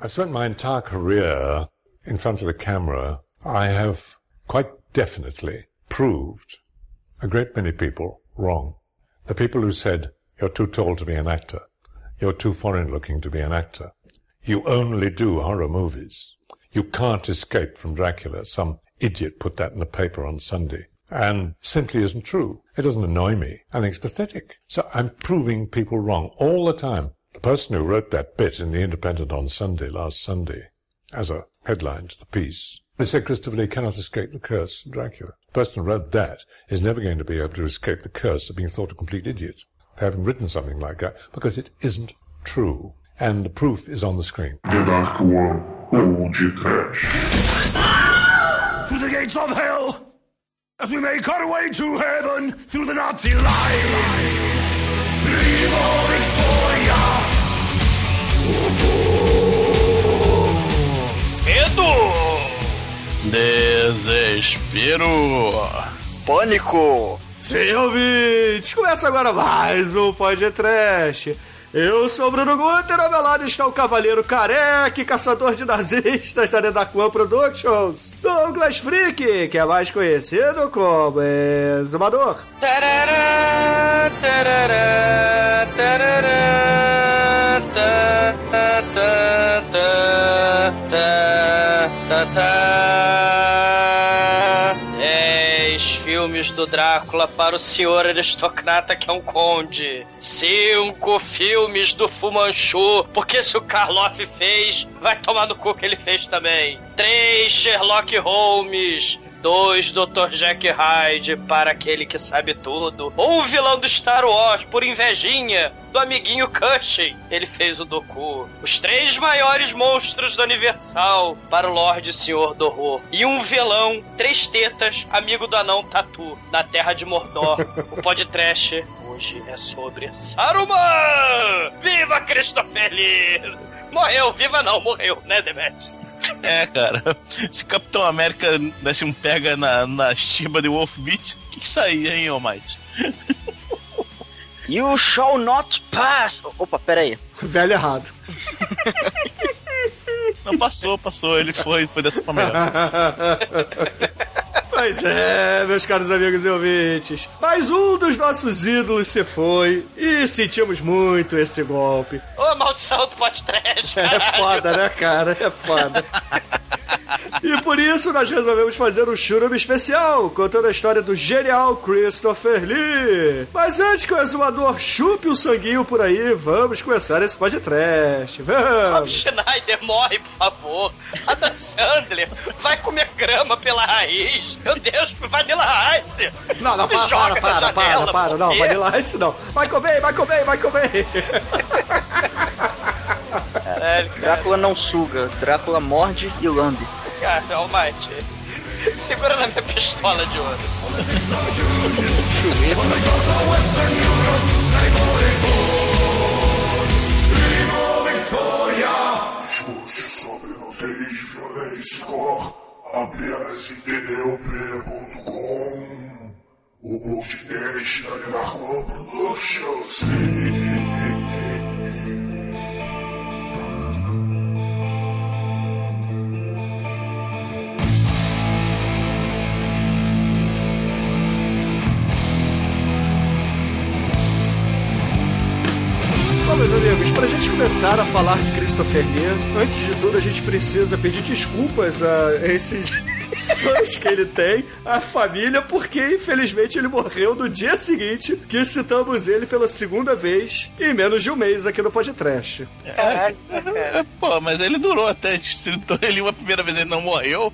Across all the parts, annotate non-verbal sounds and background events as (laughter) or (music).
I've spent my entire career in front of the camera. I have quite definitely proved a great many people wrong. The people who said, you're too tall to be an actor. You're too foreign looking to be an actor. You only do horror movies. You can't escape from Dracula. Some idiot put that in the paper on Sunday. And simply isn't true. It doesn't annoy me. I think it's pathetic. So I'm proving people wrong all the time. The person who wrote that bit in the Independent on Sunday, last Sunday, as a headline to the piece, they said Christopher Lee cannot escape the curse of Dracula. The person who wrote that is never going to be able to escape the curse of being thought a complete idiot for having written something like that because it isn't true. And the proof is on the screen. The Dark One, Old Trash. Through the gates of hell, as we make our way to heaven through the Nazi lines. Medo! Desespero! Pânico! Sim, ouvintes! Começa agora mais um podcast. Eu sou o Bruno Guter, ao meu lado está o Cavaleiro Careca, caçador de nazistas da Redacuan Productions, Douglas Freak, que é mais conhecido como Exumador. Tá, tá, tá. Filmes do Drácula para o senhor aristocrata que é um conde. Cinco filmes do Fumanchu, porque se o Karloff fez, vai tomar no cu que ele fez também. Três Sherlock Holmes. Dois Dr. Jack Hyde para aquele que sabe tudo. Um vilão do Star Wars por invejinha do amiguinho Cushing. Ele fez o Doku. Os três maiores monstros do Universal para o Lorde Senhor do Horror. E um vilão, três tetas, amigo do anão Tatu, da Terra de Mordor. o podcast hoje é sobre Saruman! Viva Christopher Lee! Morreu, viva não, morreu, né, Demet? É, cara. (laughs) Se Capitão América desse um pega na, na chiba de Wolf Beat, o que, que saía, hein, Almighty? You shall not pass! Opa, peraí. Velho errado. Não, passou, passou. Ele foi, foi dessa forma melhor. (laughs) Pois é, meus caros amigos e ouvintes. Mais um dos nossos ídolos se foi e sentimos muito esse golpe. Ô, maldição do pot trash, É foda, né, cara? É foda. (laughs) E por isso nós resolvemos fazer um churume especial, contando a história do genial Christopher Lee. Mas antes que o exumador chupe o sanguinho por aí, vamos começar esse podcast. Rob Vamos! Schneider morre, por favor. Adam Sandler vai comer grama pela raiz. Meu Deus, Vanilla Ice. Não, não, Se para, joga para, para, para, janela, para, não? Vanilla Ice não. Vai comer, vai comer, vai comer. Caralho, cara, Drácula não suga, Drácula morde e lambe. Cara, Almighty. Segura na minha pistola de ouro. Chute sobre nudez, violência cor. Apenas O podcast da Lenarcoa Productions. Começar a falar de Christopher Lee, antes de tudo a gente precisa pedir desculpas a esses (laughs) fãs que ele tem, a família, porque infelizmente ele morreu no dia seguinte que citamos ele pela segunda vez em menos de um mês aqui no podcast. Cara. É, Pô, mas ele durou até. Citou ele uma primeira vez, ele não morreu.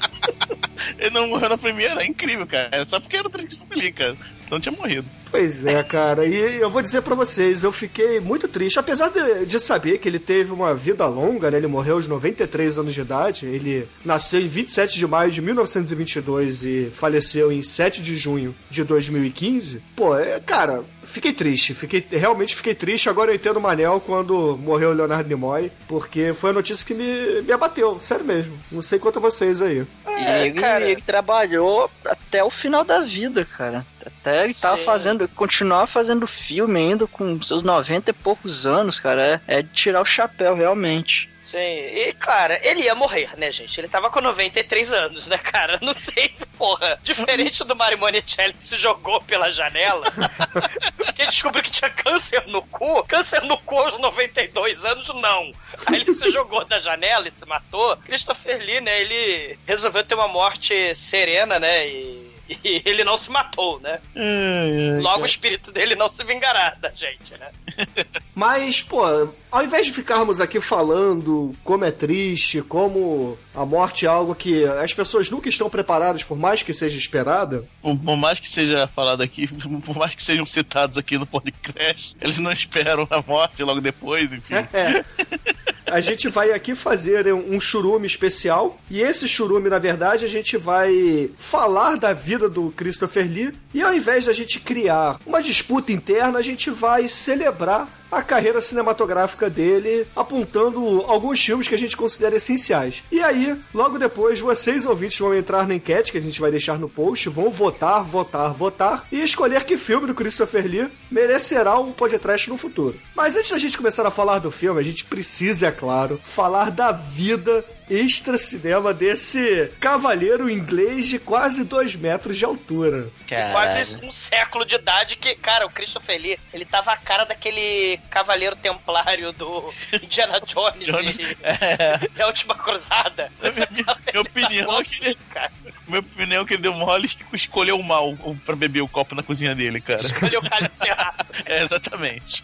(laughs) ele não morreu na primeira, é incrível, cara. É só porque era o Christopher Lee, cara. Senão tinha morrido. Pois é, cara. E eu vou dizer pra vocês, eu fiquei muito triste. Apesar de, de saber que ele teve uma vida longa, né? Ele morreu aos 93 anos de idade. Ele nasceu em 27 de maio de 1922 e faleceu em 7 de junho de 2015. Pô, é, cara, fiquei triste. Fiquei, realmente fiquei triste. Agora eu entendo o Manel quando morreu o Leonardo Nimoy, porque foi a notícia que me, me abateu. Sério mesmo. Não sei quanto a vocês aí. E É, ele, cara. ele trabalhou até o final da vida, cara. Até ele tava Sim. fazendo, continuar fazendo filme ainda com seus 90 e poucos anos, cara. É, é de tirar o chapéu, realmente. Sim, e cara, ele ia morrer, né, gente? Ele tava com 93 anos, né, cara? (laughs) Não sei, porra. Diferente do Mario Monicelli que se jogou pela janela, (laughs) porque descobriu que tinha câncer no cu. Câncer no cu aos 92 anos, não. Aí ele se jogou da janela e se matou. Christopher Lee, né, ele resolveu ter uma morte serena, né, e... E ele não se matou, né? Logo o espírito dele não se vingará da gente, né? (laughs) Mas, pô, ao invés de ficarmos aqui falando como é triste, como a morte é algo que as pessoas nunca estão preparadas, por mais que seja esperada, Por, por mais que seja falado aqui, (laughs) por mais que sejam citados aqui no podcast, eles não esperam a morte logo depois, enfim. é. (laughs) A gente vai aqui fazer um churume especial. E esse churume, na verdade, a gente vai falar da vida do Christopher Lee. E ao invés da gente criar uma disputa interna, a gente vai celebrar a carreira cinematográfica dele, apontando alguns filmes que a gente considera essenciais. E aí, logo depois, vocês ouvintes vão entrar na enquete que a gente vai deixar no post, vão votar, votar, votar e escolher que filme do Christopher Lee merecerá um podcast no futuro. Mas antes da gente começar a falar do filme, a gente precisa, é claro, falar da vida extra cinema desse cavalheiro inglês de quase dois metros de altura. Quase um século de idade que, cara, o Christopher Lee, ele tava a cara daquele cavaleiro templário do (laughs) Indiana Jones, Jones, e, é. e a Última Cruzada. (laughs) Minha opinião é que, minha opinião é que ele deu mole e escolheu mal pra beber o copo na cozinha dele, cara. Escolheu o cálice errado. (laughs) É, exatamente.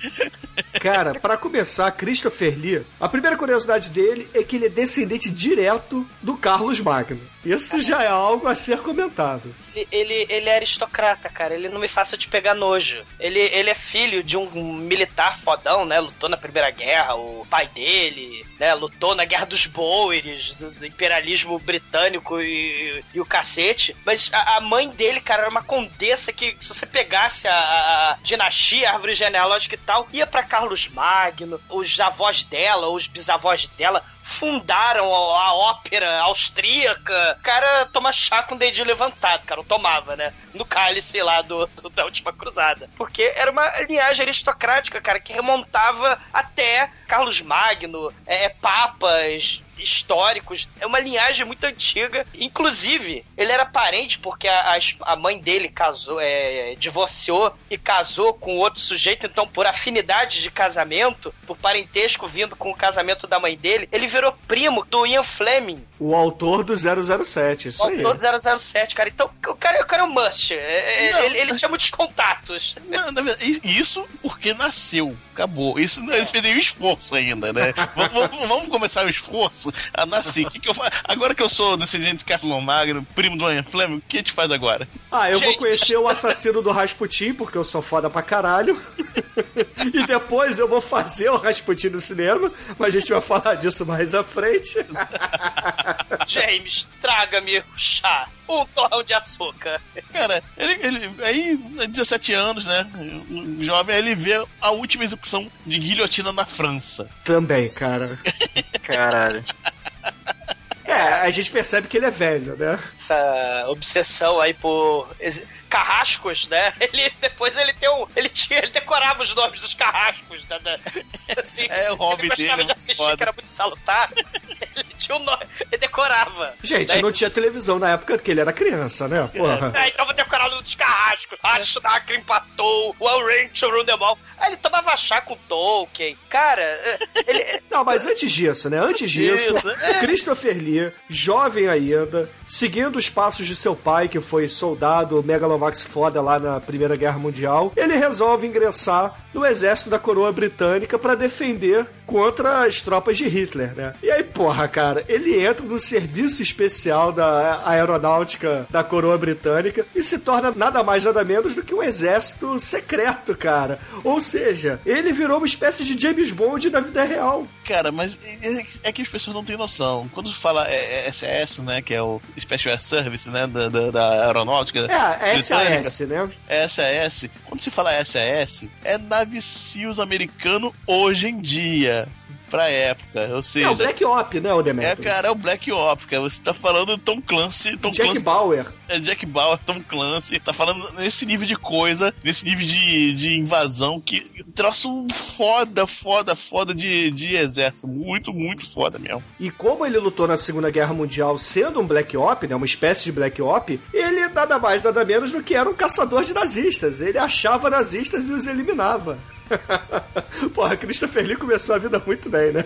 Cara, pra começar, Christopher Lee, a primeira curiosidade dele é que ele é descendente direto do Carlos Magno. Isso já é algo a ser comentado. Ele, ele, ele é aristocrata, cara. Ele não me faça te pegar nojo. Ele, ele é filho de um militar fodão, né? Lutou na Primeira Guerra. O pai dele, né? Lutou na Guerra dos Boers, do, do imperialismo britânico e, e o cacete. Mas a, a mãe dele, cara, era uma condessa que, se você pegasse a, a- a dinastia, a árvore genealógica e tal, ia pra Carlos Magno. Os avós dela, os bisavós dela fundaram a ópera austríaca. O cara toma chá com o dedinho levantado, cara. Tomava, né? No cálice lá do, do- da última cruzada. Porque era uma linhagem aristocrática, cara, que remontava até Carlos Magno, é, papas históricos. É uma linhagem muito antiga. Inclusive, ele era parente porque a, a mãe dele casou, é, divorciou e casou com outro sujeito. Então, por afinidade de casamento, por parentesco vindo com o casamento da mãe dele, ele virou primo do Ian Fleming, O autor do 007, isso o aí. autor do 007, cara. Então, o cara, o cara é um must. É- é- Não. ele, ele tinha muitos contatos. Não, verdade, isso porque nasceu. Acabou. Isso não- ele fez nenhum esforço ainda, né? (laughs) vamos, vamos- vamos começar o esforço a nascer. Que que eu Agora que eu sou descendente de Carlon Magno, primo do Ian Fleming, o que a gente faz agora? Ah, eu vou Gente. conhecer o assassino do Rasputin, porque eu sou foda pra caralho. (laughs) e depois eu vou fazer o Rasputin no cinema, mas a gente vai falar disso mais à frente. (laughs) (laughs) James, traga-me o chá. Um torrão de açúcar. Cara, ele, ele aí, 17 anos, né? um Jovem, aí ele vê a última execução de guilhotina na França. Também, cara. (laughs) Caralho. É, a gente percebe que ele é velho, né? Essa obsessão aí por carrascos, né? (laughs) Ele depois ele tem um, ele tinha, ele decorava os nomes dos carrascos, da, da- assim, É, o hobby ele gostava dele, de assistir, foda. que era muito salutar. (laughs) Ele tinha um nome, ele decorava. Gente, Daí- não tinha televisão na época que ele era criança, né? Porra. É, então vou decorar o dos carrascos. Ashnak empatou, o Rancho Rundemol. Aí ele tomava chá com Tolkien. Cara, é, ele. Não, mas antes disso, né? Antes disso, Isso, é. Christopher Lee, jovem ainda, seguindo os passos de seu pai, que foi soldado megalovax foda lá na Primeira Guerra Mundial, ele resolve ingressar no exército da coroa britânica pra defender contra as tropas de Hitler, né? E aí, porra, cara, ele entra no serviço especial da aeronáutica da coroa britânica e se torna nada mais nada menos do que um exército secreto, cara. Ou seja, ele virou uma espécie de James Bond da vida real. Cara, mas é, é que as pessoas não têm noção. Quando se fala é, é SS, né? Que é o Special Air Service, né? Da, da, da aeronáutica. É. SAS, né? SAS. Quando se fala SAS, é nave SEALs americano hoje em dia. Pra época. Ou seja. É o Black Op, né, o É, Demetrio? cara, é o Black Op, cara. Você tá falando Tom Clancy. Tom Jack Clancy Bauer. é Jack Bauer, Tom Clancy. Tá falando nesse nível de coisa, nesse nível de, de invasão que troço foda, foda, foda de, de exército. Muito, muito foda mesmo. E como ele lutou na Segunda Guerra Mundial sendo um Black Op, né, uma espécie de Black Op, ele nada mais, nada menos do que era um caçador de nazistas. Ele achava nazistas e os eliminava. Porra, Christopher Lee começou a vida muito bem, né?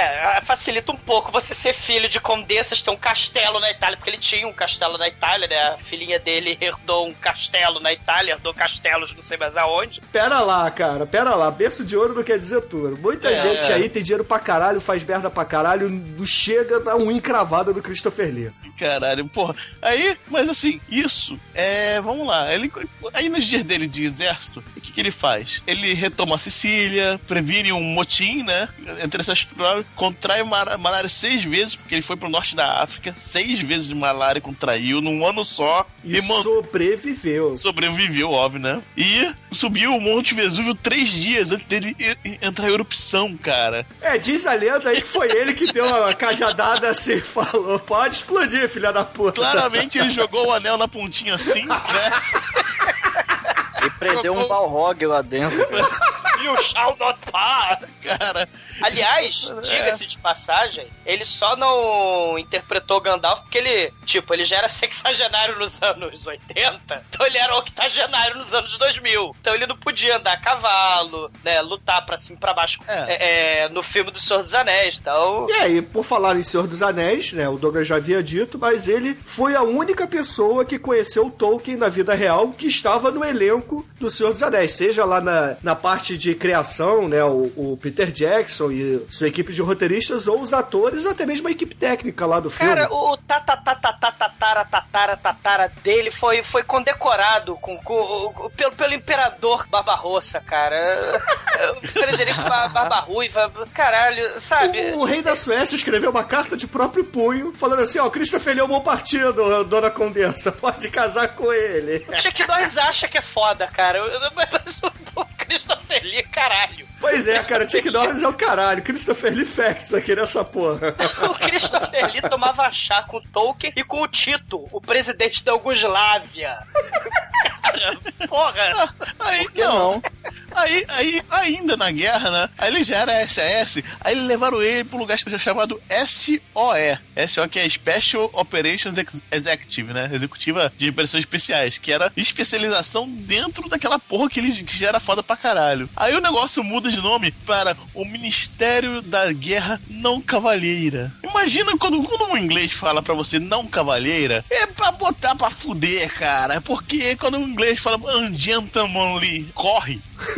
É, facilita um pouco você ser filho de condessas, ter um castelo na Itália, porque ele tinha um castelo na Itália, né? A filhinha dele herdou um castelo na Itália, herdou castelos não sei mais aonde. Pera lá, cara, pera lá. Berço de ouro não quer dizer tudo. Muita É. gente aí tem dinheiro pra caralho, faz merda pra caralho, não chega a dar um encravada do Christopher Lee. Caralho, porra. Aí, mas assim, isso é. Vamos lá. Ele, aí nos dias dele de exército, o que, que ele faz? Ele retoma a Sicília, previne um motim, né? Entre essas provas, contrai mar- malária seis vezes, porque ele foi pro norte da África, seis vezes de malária contraiu num ano só E, man- sobreviveu. sobreviveu, óbvio, né? E subiu o Monte Vesúvio três dias antes dele e- e- entrar em erupção, cara. É, diz a lenda aí que foi ele que deu uma cajadada assim e falou: pode explodir, filha da puta. Claramente ele jogou o anel na pontinha assim, né? E prendeu um Balrog lá dentro. (laughs) You shall not pass! Cara, Aliás, diga-se de passagem, ele só não interpretou Gandalf porque ele, tipo, ele já era sexagenário nos anos 80, então ele era octogenário nos anos 2000. Então ele não podia andar a cavalo, né, lutar pra cima e pra baixo É. é, é, no filme do Senhor dos Anéis. Então, E aí, por falar em Senhor dos Anéis, né? O Douglas já havia dito, mas ele foi a única pessoa que conheceu o Tolkien na vida real que estava no elenco do Senhor dos Anéis. Seja lá na, na parte de criação, né? O, o Peter Jackson e sua equipe de roteiristas, ou os atores, ou até mesmo a equipe técnica lá do filme. Cara, o tatatatatara tatara tatara dele foi, foi condecorado com, com- com- pelo, pelo imperador Barbarossa, cara. O Frederico Ba- Barbarruiva, caralho, sabe? O rei da Suécia escreveu uma carta de próprio punho, falando assim, ó, Christopher Lee é um bom partido, dona Condessa, pode casar com ele. O Chuck Norris acha que é foda, cara. Eu- eu- o Christopher Lee, caralho. Pois é, cara, Chuck Norris é o caralho, Christopher Lee Facts aqui nessa porra. O Christopher Lee tomava chá com o Tolkien e com o Tito, o presidente da Yugoslávia. Cara, porra. aí que não. não? Aí, aí, ainda na guerra, né? Aí ele já era SAS, aí levaram ele pro lugar chamado SOE. SOE que é Special Operations Ex- Executive, né? Executiva de operações especiais, que era especialização dentro daquela porra que ele que já era foda pra caralho. Aí o negócio muda de nome para o Ministério da Guerra Não Cavalheira. Imagina quando, quando um inglês fala pra você não cavalheira, é pra botar pra fuder, cara. Porque quando o inglês fala gentlemanly, corre. (laughs)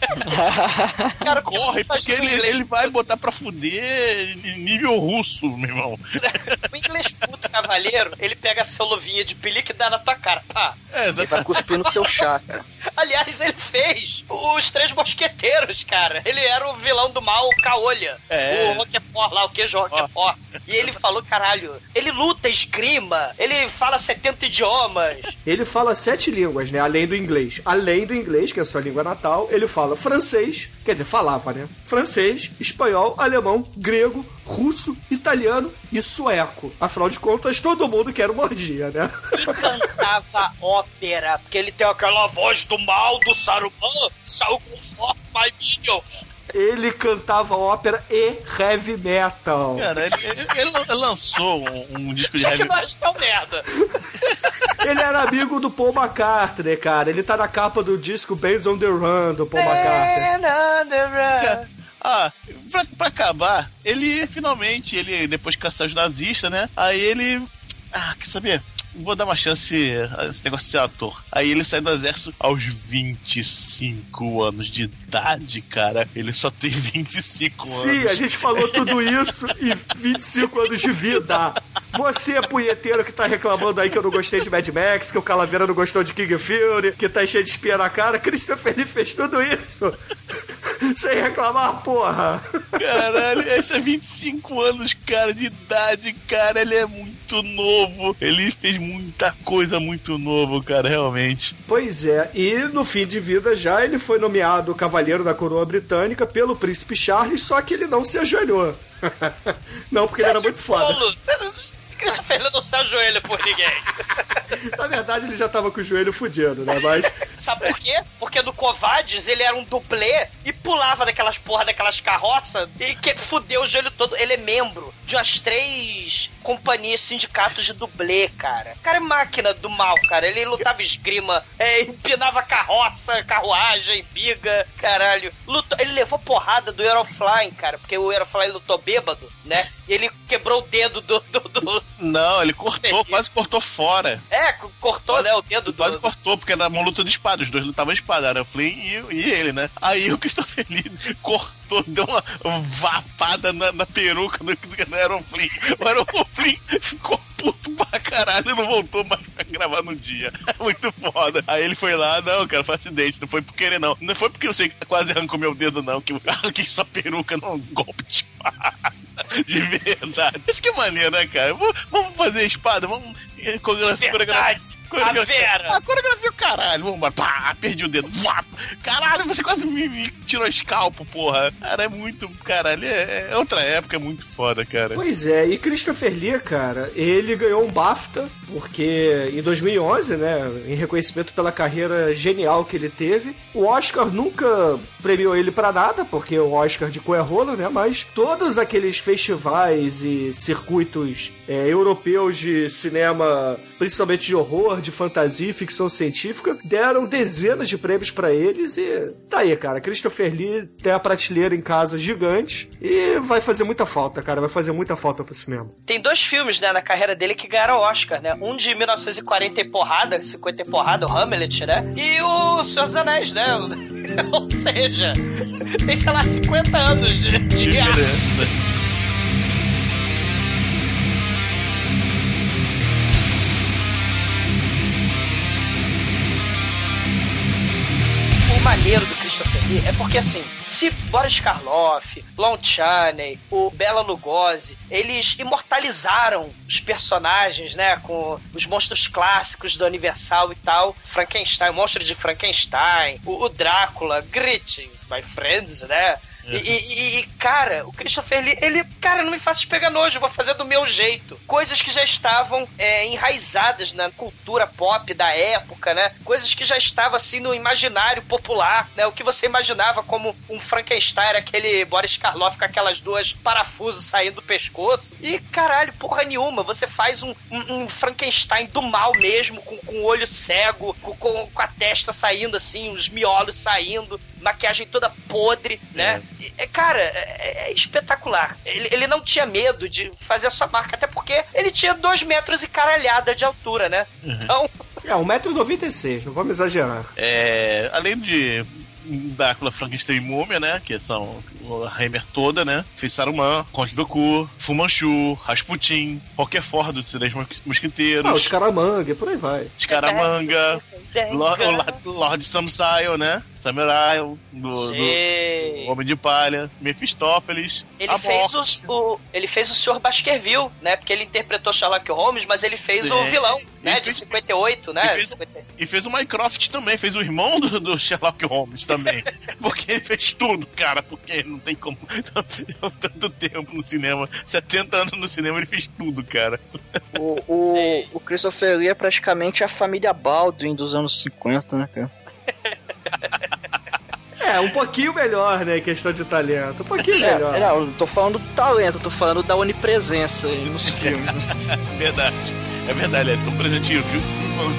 (laughs) Cara, Corre, porque ele, ele vai botar pra fuder em nível russo, meu irmão. O inglês puto cavaleiro, ele pega a sua luvinha de pelica e dá na tua cara. Pá. É, Ele vai cuspir no seu chá, cara. Aliás, ele fez os Três Mosqueteiros, cara. Ele era o vilão do mal, o Caolha. É. O Roquefort lá, o queijo Roquefort. E ele falou, caralho, ele luta, esgrima, ele fala 70 idiomas. Ele fala sete línguas, né? Além do inglês. Além do inglês, que é a sua língua natal, ele fala francês, quer dizer, falava, né? Francês, espanhol, alemão, grego, russo, italiano e sueco. Afinal de contas, todo mundo quer uma orgia, né? E cantava ópera, porque ele tem aquela voz do mal do Saruman, saiu com forte my minions. Ele cantava ópera e heavy metal. Cara, ele, ele- ele lançou um, um disco de Já que heavy nós tão merda. (laughs) Ele era amigo do Paul McCartney, cara. Ele tá na capa do disco Bands on the Run do Paul McCartney. Cara, Ah, pra, pra acabar, ele finalmente, ele depois de caçar os nazistas, né? Aí ele. Ah, quer saber? Vou dar uma chance a esse negócio de ser ator. Aí ele sai do exército aos 25 anos de idade, cara. Ele só tem (laughs) 25 Sim, a anos. gente falou tudo isso e 25 anos de vida. Você, é punheteiro que tá reclamando aí que eu não gostei de Mad Max, que o Calaveira não gostou de King Fury, que tá cheio de espia na cara, Christopher Lee fez tudo isso. Sem reclamar, porra. Caralho, esse é 25 anos, cara, de idade, cara. Ele é muito muito novo. Ele fez muita coisa muito novo, cara, realmente. Pois é, e no fim de vida já ele foi nomeado Cavaleiro da Coroa Britânica pelo Príncipe Charles, só que ele não se ajoelhou. (laughs) não, porque ele era muito foda. Paulo, você- Christopher Lee não se ajoelha por ninguém. (laughs) Na verdade, ele já tava com o joelho fudido, né? Mas. (laughs) Sabe por quê? Porque do Covades ele era um dublê e pulava daquelas porra daquelas carroças e que fudeu o joelho todo. Ele é membro de umas três companhias, sindicatos de dublê, cara. O cara é máquina do mal, cara. Ele lutava esgrima, é, empinava carroça, carruagem, biga, caralho. Lutou, ele levou porrada do Aerofly, cara, porque o Aerofly lutou bêbado, né? E ele quebrou o dedo do. do, do- Não, ele cortou, quase cortou fora. É, cortou, né, o dedo Quase do. cortou, porque era uma luta de espada. Os dois lutavam espada, era o Flynn e, e ele, né? Aí o Christopher Lee cortou, deu uma vapada na, na peruca do, do Aaron Flynn. O Aaron Flynn ficou puto pra caralho e não voltou mais pra gravar no dia. (laughs) Muito foda. Aí ele foi lá, não, cara, foi acidente, não foi por querer, não. Não foi porque você quase arrancou meu dedo, não, que eu arranquei sua peruca num golpe de. (laughs) De verdade. Isso que é maneiro, né, cara? Vamos- fazer espada, vamos. eh, Coreografia. Verdade. A Vera. A coreografia, o caralho. Vamos embora. Pá, perdi o dedo. Caralho, você quase me, me tirou escalpo, porra. Cara, é muito. Caralho, é, é outra época, é muito foda, cara. Pois é, e Christopher Lee, cara, ele ganhou um BAFTA, porque em 2011, né, em reconhecimento pela carreira genial que ele teve, o Oscar nunca premiou ele pra nada, porque o Oscar de cu é rolo, né, mas todos aqueles festivais e circuitos é, europeus de cinema, principalmente de horror, de fantasia e ficção científica, deram dezenas de prêmios pra eles e tá aí, cara, Christopher Lee tem a prateleira em casa gigante e vai fazer muita falta, cara, vai fazer muita falta pro cinema. Tem dois filmes, né, na carreira dele que ganharam Oscar, né? Um de 1940 e porrada, 50 e porrada, o Hamlet, né? E o Senhor dos Anéis, né? (laughs) Ou seja, tem, sei lá, 50 anos de, de maneiro do Christopher Lee é porque, assim, se Boris Karloff, Lon Chaney, o Bela Lugosi, eles imortalizaram os personagens, né, com os monstros clássicos do Universal e tal, Frankenstein, o monstro de Frankenstein, o, o Drácula, Greetings, my friends, né, e, e- e, cara, o Christopher Lee, ele, cara, não me faça pegar nojo, vou fazer do meu jeito. Coisas que já estavam é, enraizadas na cultura pop da época, né? Coisas que já estavam assim no imaginário popular, né? O que você imaginava como um Frankenstein, era aquele Boris Karloff com aquelas duas parafusos saindo do pescoço. E caralho, porra nenhuma, você faz um, um- um Frankenstein do mal mesmo, com, com o olho cego, com, com- com a testa saindo assim, os miolos saindo, maquiagem toda podre, né? E, é, cara, é, é espetacular. Ele, ele não tinha medo de fazer a sua marca, até porque ele tinha dois metros e caralhada de altura, né? Então, É, 1,96m, não vamos exagerar. É, além de Drácula, Frankenstein e Múmia, né? Que são a Hammer toda, né? Fez Saruman, Conde do Cu, Fumanchu, Rasputin, Roquefort dos Três Mos- Mosquiteiros, Ah, os caramanga, por aí vai. Scaramanga, Lord, Lord Samsail, né? Samurai, do, do. Homem de Palha, Mephistófeles, Ele fez, Morte. o, o- ele fez o Sr. Baskerville, né? Porque ele interpretou Sherlock Holmes, mas ele fez Sim. o vilão, né? Ele De fez- 58, né? ele fez- 50. E fez o Mycroft também, fez o irmão do, do Sherlock Holmes também. (laughs) porque ele fez tudo, cara, porque não tem como. Tanto, (laughs) tanto tempo no cinema, 70 anos no cinema, ele fez tudo, cara. O, o, Sim. o Christopher Lee é praticamente a família Baldwin dos anos 50, né, cara? (laughs) É, um pouquinho melhor, né, questão de talento. Um pouquinho É, melhor. não, eu não tô falando do talento, eu tô falando da onipresença aí nos filmes. né? Verdade. É verdade, aliás, tô presentinho, viu?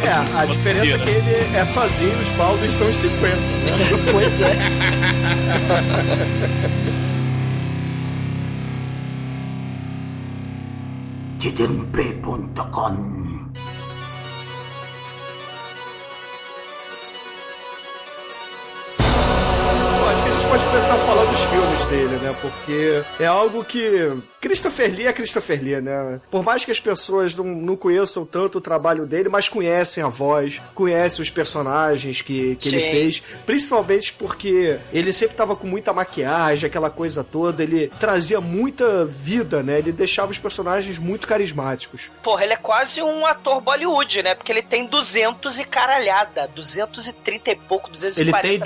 É, a diferença é que ele é sozinho, os Baldwin são os 50. Né? (laughs) pois é. Titempe.com pode começar a falar dos filmes dele, né? Porque é algo que. Christopher Lee é Christopher Lee, né? Por mais que as pessoas não, não conheçam tanto o trabalho dele, mas conhecem a voz, conhecem os personagens que, que ele fez. Principalmente porque ele sempre tava com muita maquiagem, aquela coisa toda. Ele trazia muita vida, né? Ele deixava os personagens muito carismáticos. Porra, ele é quase um ator Bollywood, né? Porque ele tem 200 e caralhada. 230 e pouco, 240 Ele tem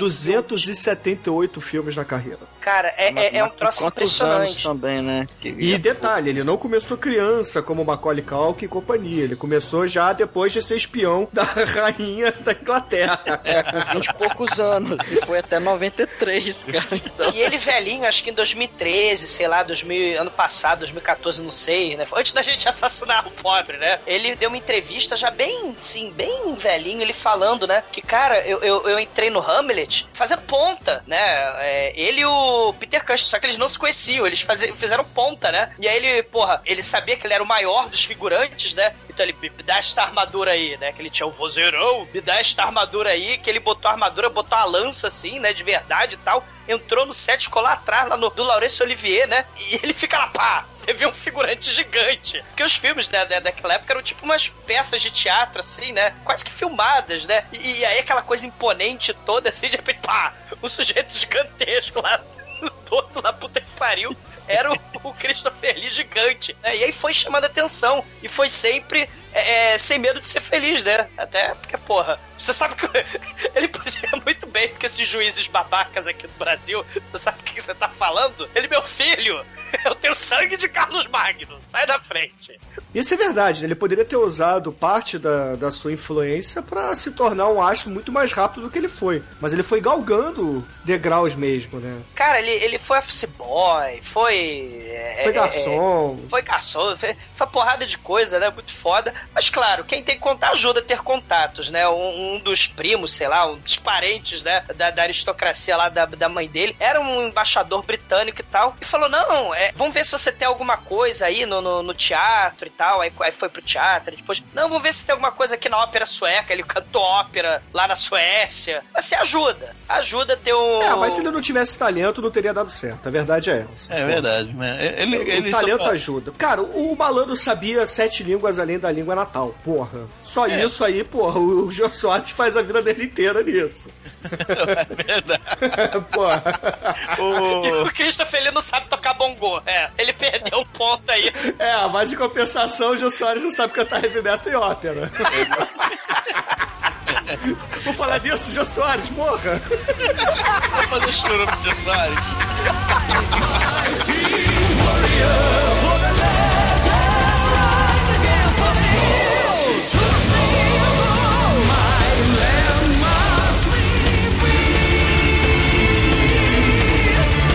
filmes. 278 filmes na carreira. Cara, é, é, é um troço impressionante. também, né? Que- E detalhe, ele não começou criança como Macaulay Culkin e companhia. Ele começou já depois de ser espião da (laughs) rainha da Inglaterra. É, com 20 e poucos anos. E foi até 93, cara. Então, E ele velhinho, acho que em 2013, sei lá, 2000, ano passado, 2014, não sei, né? Antes da gente assassinar o pobre, né? Ele deu uma entrevista já bem, sim, bem velhinho, ele falando, né? Que, cara, eu, eu, eu entrei no Hamlet fazendo ponta, né? É, ele e o Peter Cushing, só que eles não se conheciam, eles fizeram ponta, né? E aí ele, porra, ele sabia que ele era o maior dos figurantes, né? Então ele, me dá esta armadura aí, né? Que ele tinha o vozeirão, me dá esta armadura aí, que ele botou a armadura, botou a lança assim, né? De verdade e tal. Entrou no set, ficou lá atrás, lá no, do Laurence Olivier, né? E ele fica lá, pá! Você vê um figurante gigante. Porque os filmes né, da, daquela época eram tipo umas peças de teatro, assim, né? Quase que filmadas, né? E, e aí aquela coisa imponente toda, assim, de repente, pá! Um sujeito gigantesco lá todo na puta que pariu era o, o Christopher Lee gigante. né? E aí foi chamando a atenção. E foi sempre é, é, sem medo de ser feliz, né? Até porque, porra, você sabe que (laughs) ele podia muito bem, porque esses juízes babacas aqui do Brasil, você sabe o que você tá falando? Ele, meu filho, eu tenho sangue de Carlos Magno, sai da frente. Isso é verdade, né? Ele poderia ter usado parte da, da sua influência pra se tornar um astro muito mais rápido do que ele foi. Mas ele foi galgando degraus mesmo, né? Cara, ele, ele foi office boy, foi. é, Foi é, garçom. Foi garçom, foi, foi uma porrada de coisa, né? Muito foda. Mas claro, quem tem contato ajuda a ter contatos, né? Um, um dos primos, sei lá, um dos parentes, né? Da, da aristocracia lá da, da mãe dele, era um embaixador britânico e tal. E falou: não, é, vamos ver se você tem alguma coisa aí no, no, no teatro e tal. Aí, aí foi pro teatro, e depois, não, vamos ver se tem alguma coisa aqui na ópera sueca. Ele cantou ópera lá na Suécia. Mas você ajuda, ajuda a ter um. É, mas se ele não tivesse talento, não teria dado certo. A verdade é essa. É verdade, né? Ele, ele o só- talento ajuda. Cara, o malandro sabia sete línguas além da língua natal. Porra. Só É. isso aí, porra, o Jô Soares faz a vida dele inteira nisso. (laughs) É verdade. (laughs) porra. O- (laughs) O Christopher ele não sabe tocar bongô. É, ele perdeu um ponto aí. É, mas em compensação, o Jô Soares não sabe cantar heavy metal e ópera. (laughs) Vou falar disso, Jô Soares, morra! Vou fazer choro pro Jô Soares.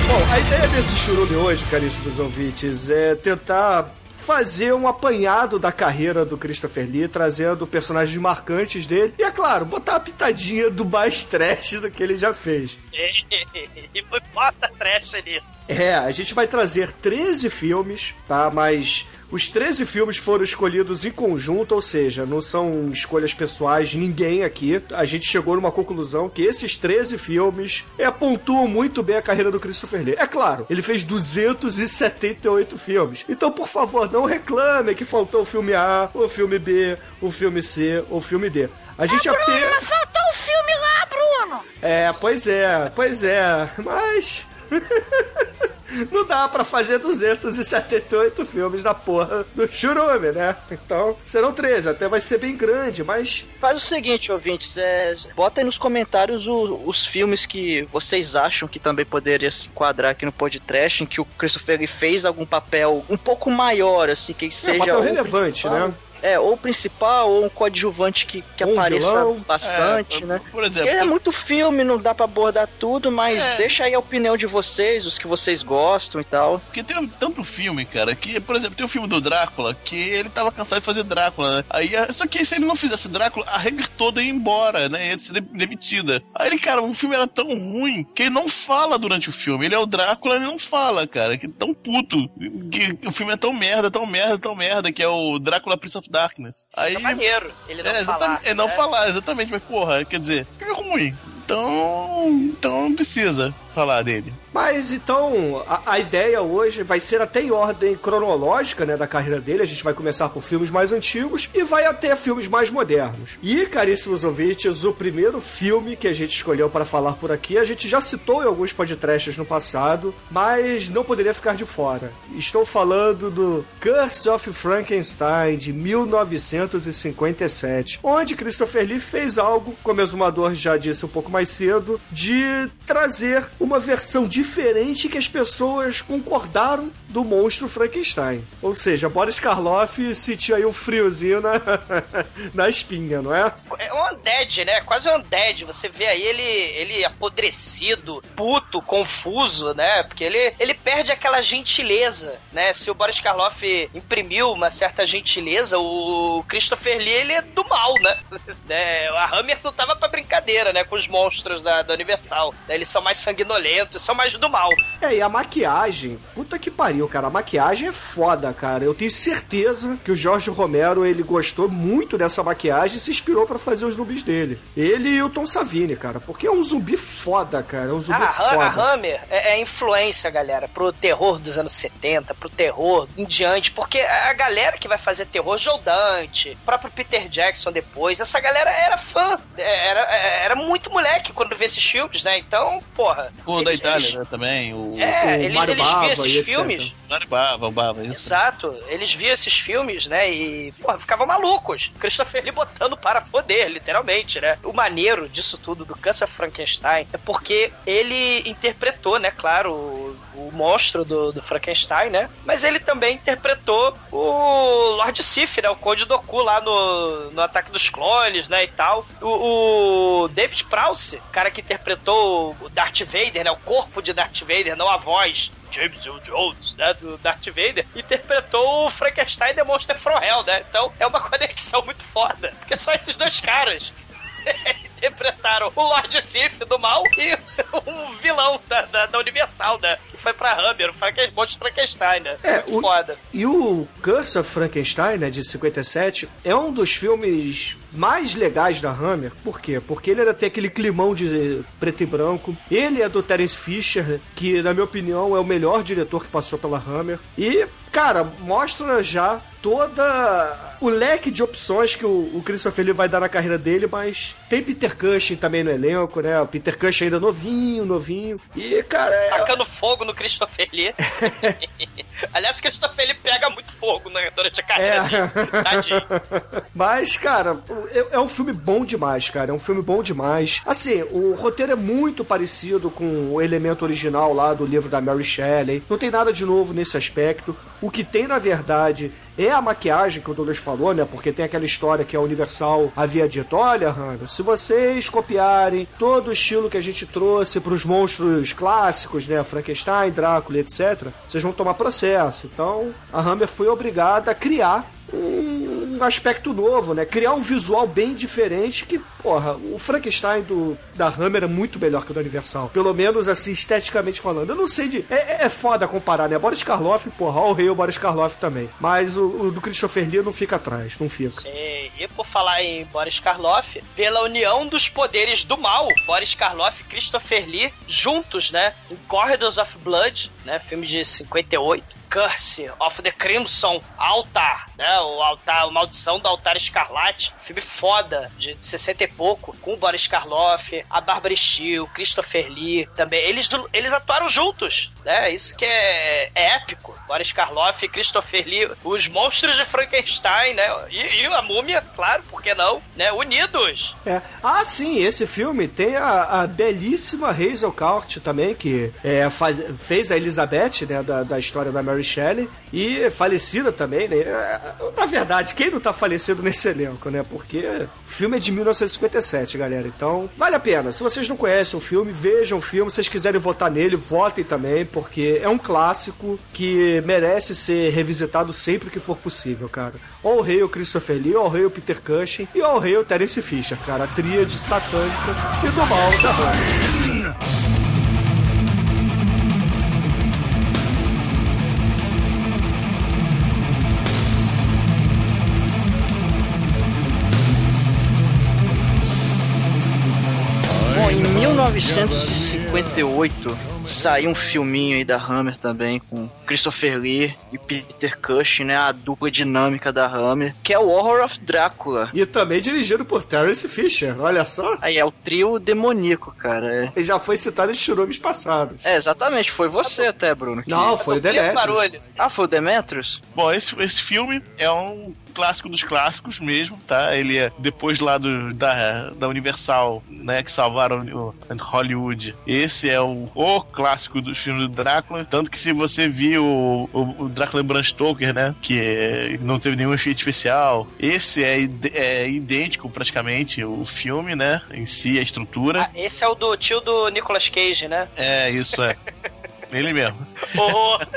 Bom, a ideia desse churume hoje, caríssimos ouvintes, é tentar fazer um apanhado da carreira do Christopher Lee, trazendo personagens marcantes dele e, é claro, botar uma pitadinha do mais trash do que ele já fez. (laughs) e foi bota trash nisso. É, a gente vai trazer 13 filmes, tá? Mas os 13 filmes foram escolhidos em conjunto, ou seja, não são escolhas pessoais de ninguém aqui. A gente chegou numa conclusão que esses 13 filmes é, pontuam muito bem a carreira do Christopher Lee. É claro, ele fez 278 filmes. Então, por favor, não reclame que faltou o filme A, o filme B, o filme C, o filme D. A gente apenas. Mas faltou o filme lá, Bruno! É, pois é, pois é, mas. (laughs) Não dá pra fazer 278 filmes da porra do Churume, né? Então, serão 13, até vai ser bem grande, mas. Faz o seguinte, ouvintes, é, bota aí nos comentários o- os filmes que vocês acham que também poderia se enquadrar aqui no podcast, em que o Christopher fez algum papel um pouco maior, assim, que seja papel ou relevante, principal, né? É, ou principal, ou um coadjuvante que, que um apareça vilão. bastante, É, né? Por exemplo, é muito filme, não dá pra abordar tudo, mas É. deixa aí a opinião de vocês, os que vocês gostam e tal. Porque tem um- tanto filme, cara, que, por exemplo, tem o filme do Drácula, que ele tava cansado de fazer Drácula, né? Aí, eh, só que se ele não fizesse Drácula, a regra toda ia embora, né? Ia ser de- demitida. Aí ele, cara, o filme era tão ruim que ele não fala durante o filme. Ele é o Drácula, ele não fala, cara. Que tão puto. Que o filme é tão merda, tão merda, tão merda, que é o Drácula Prince of Darkness. Aí. É maneiro. Ele não É, falar, exatamente, é não né? falar, exatamente, mas porra, quer dizer, filme ruim. Então, então não precisa. falar dele. Mas então, a, a, ideia hoje vai ser até em ordem cronológica, né, da carreira dele. A gente vai começar por filmes mais antigos e vai até filmes mais modernos. E, caríssimos ouvintes, o primeiro filme que a gente escolheu para falar por aqui, a gente já citou em alguns podcasts no passado, mas não poderia ficar de fora. Estou falando do Curse of Frankenstein, de 1957, onde Christopher Lee fez algo, como o exumador já disse um pouco mais cedo, de trazer uma versão de diferente que as pessoas concordaram do monstro Frankenstein. Ou seja, Boris Karloff sentiu aí um friozinho na, (laughs) na espinha, não é? É um undead, né? Quase um undead. Você vê aí ele, ele apodrecido, puto, confuso, né? Porque ele, ele perde aquela gentileza, né? Se o Boris Karloff imprimiu uma certa gentileza, o Christopher Lee, ele é do mal, né? (laughs) né? A Hammer não tava pra brincadeira, né? Com os monstros da, da Universal. Eles são mais sanguinolentos, são mais do mal. É, e a maquiagem, puta que pariu, cara. A maquiagem é foda, cara. Eu tenho certeza que o Jorge Romero, ele gostou muito dessa maquiagem e se inspirou para fazer os zumbis dele. Ele e o Tom Savini, cara. Porque é um zumbi foda, cara. É um zumbi ah, foda. A Hammer é, é influência, galera, pro terror dos anos 70, pro terror em diante. Porque a galera que vai fazer terror, Joe Dante, próprio Peter Jackson depois, essa galera era fã. É, era, é, era muito moleque quando vê esses filmes, né? Então, porra. Pô, da Itália, eles, né? também. O, é, o eles, eles viam esses filmes. Mário Bava, o Bava, isso. Exato. Eles viam esses filmes, né? E, porra, ficavam malucos. Christopher Lee botando para foder, literalmente, né? O maneiro disso tudo, do Câncer Frankenstein, é porque ele interpretou, né, claro, o, o monstro do, do, Frankenstein, né? Mas ele também interpretou o Lord Sif, né? O Conde Doku lá no, no Ataque dos Clones, né? E tal. O, o David Prowse, cara que interpretou o Darth Vader, né? O corpo de Darth Vader, não a voz. James Earl Jones, né, do Darth Vader, interpretou o Frankenstein The Monster from Hell, né? Então é uma (laughs) conexão muito foda, porque só esses dois caras (laughs) interpretaram o Lord Sif do mal e (laughs) o vilão da, da, da Universal, né? Que foi pra Hammer, o Frankenstein, monte Frankenstein, né? É, o, foda. E o Curse of Frankenstein, né, de 57, é um dos filmes mais legais da Hammer. Por quê? Porque ele era ter aquele climão de preto e branco. Ele é do Terence Fisher, que, na minha opinião, é o melhor diretor que passou pela Hammer. E, cara, mostra já toda o leque de opções que o, o Christopher Lee vai dar na carreira dele, mas tem Peter Cushing também no elenco, né? O Peter Cushing ainda novinho, novinho. E, cara. É... Tacando fogo no Christopher Lee. (laughs) Aliás, o Christopher Lee pega muito fogo né, durante a carreira é. (laughs) Mas, cara, é, é, um filme bom demais, cara. É um filme bom demais. Assim, o roteiro é muito parecido com o elemento original lá do livro da Mary Shelley. Não tem nada de novo nesse aspecto. O que tem, na verdade, é a maquiagem que o Douglas falou, né? Porque tem aquela história que a Universal havia dito: olha, Hunter, se vocês copiarem todo o estilo que a gente trouxe para os monstros clássicos, né? Frankenstein, Drácula, etc., vocês vão tomar processo. Então, a Hammer foi obrigada a criar um aspecto novo, né? Criar um visual bem diferente que, porra, o Frankenstein do, da Hammer é muito melhor que o da Universal. Pelo menos, assim, esteticamente falando. Eu não sei de... É, é foda comparar, né? Boris Karloff, porra, o rei o Boris Karloff também. Mas o, o, do Christopher Lee não fica atrás, não fica. Sim, e por falar em Boris Karloff, pela união dos poderes do mal, Boris Karloff e Christopher Lee juntos, né? Em Corridors of Blood, né? Filme de 58 Curse of the Crimson Altar, né? O altar, a maldição do altar escarlate. Filme foda, de 60 e pouco, com o Boris Karloff, a Barbara Steele, Christopher Lee também. Eles, eles atuaram juntos, né? Isso que é, é épico. Boris Karloff Christopher Lee, os monstros de Frankenstein, né? E, e, a múmia, claro, por que não? Né? Unidos. É. Ah, sim, esse filme tem a, a belíssima Hazel Court também, que é, faz, fez a Elizabeth, né? Da, da história da Mary Shelley, e falecida também, né? Na verdade, quem não tá falecido nesse elenco, né? Porque o filme é de 1957, galera. Então, vale a pena. Se vocês não conhecem o filme, vejam o filme. Se vocês quiserem votar nele, votem também, porque é um clássico que merece ser revisitado sempre que for possível, cara. Ou o rei o Christopher Lee, rei o Peter Cushing, e ou o rei o Terence Fisher, cara. A tríade satânica e do mal da. 1958 saiu um filminho aí da Hammer também com Christopher Lee e Peter Cushing, né? A dupla dinâmica da Hammer, que é o Horror of Drácula. E também dirigido por Terence Fisher, olha só. Aí é o trio demoníaco, cara. É, Ele já foi citado em churumes passados. é, exatamente, foi você até, Bruno. que- Não, foi o Demetrius. Ah, foi o Demetrius? Bom, esse, esse filme é um clássico dos clássicos mesmo, tá? Ele é depois lá do, da, da Universal, né, que salvaram o Hollywood. Esse é o, o clássico dos filmes do Drácula. Tanto que se você viu o, o, o Drácula Bram Stoker, né, que é- não teve nenhum efeito especial, esse é, é idêntico praticamente o filme, né, em si, a estrutura. Ah, esse é o do tio do Nicolas Cage, né? É, isso é. (laughs) Ele mesmo. Horror. (laughs)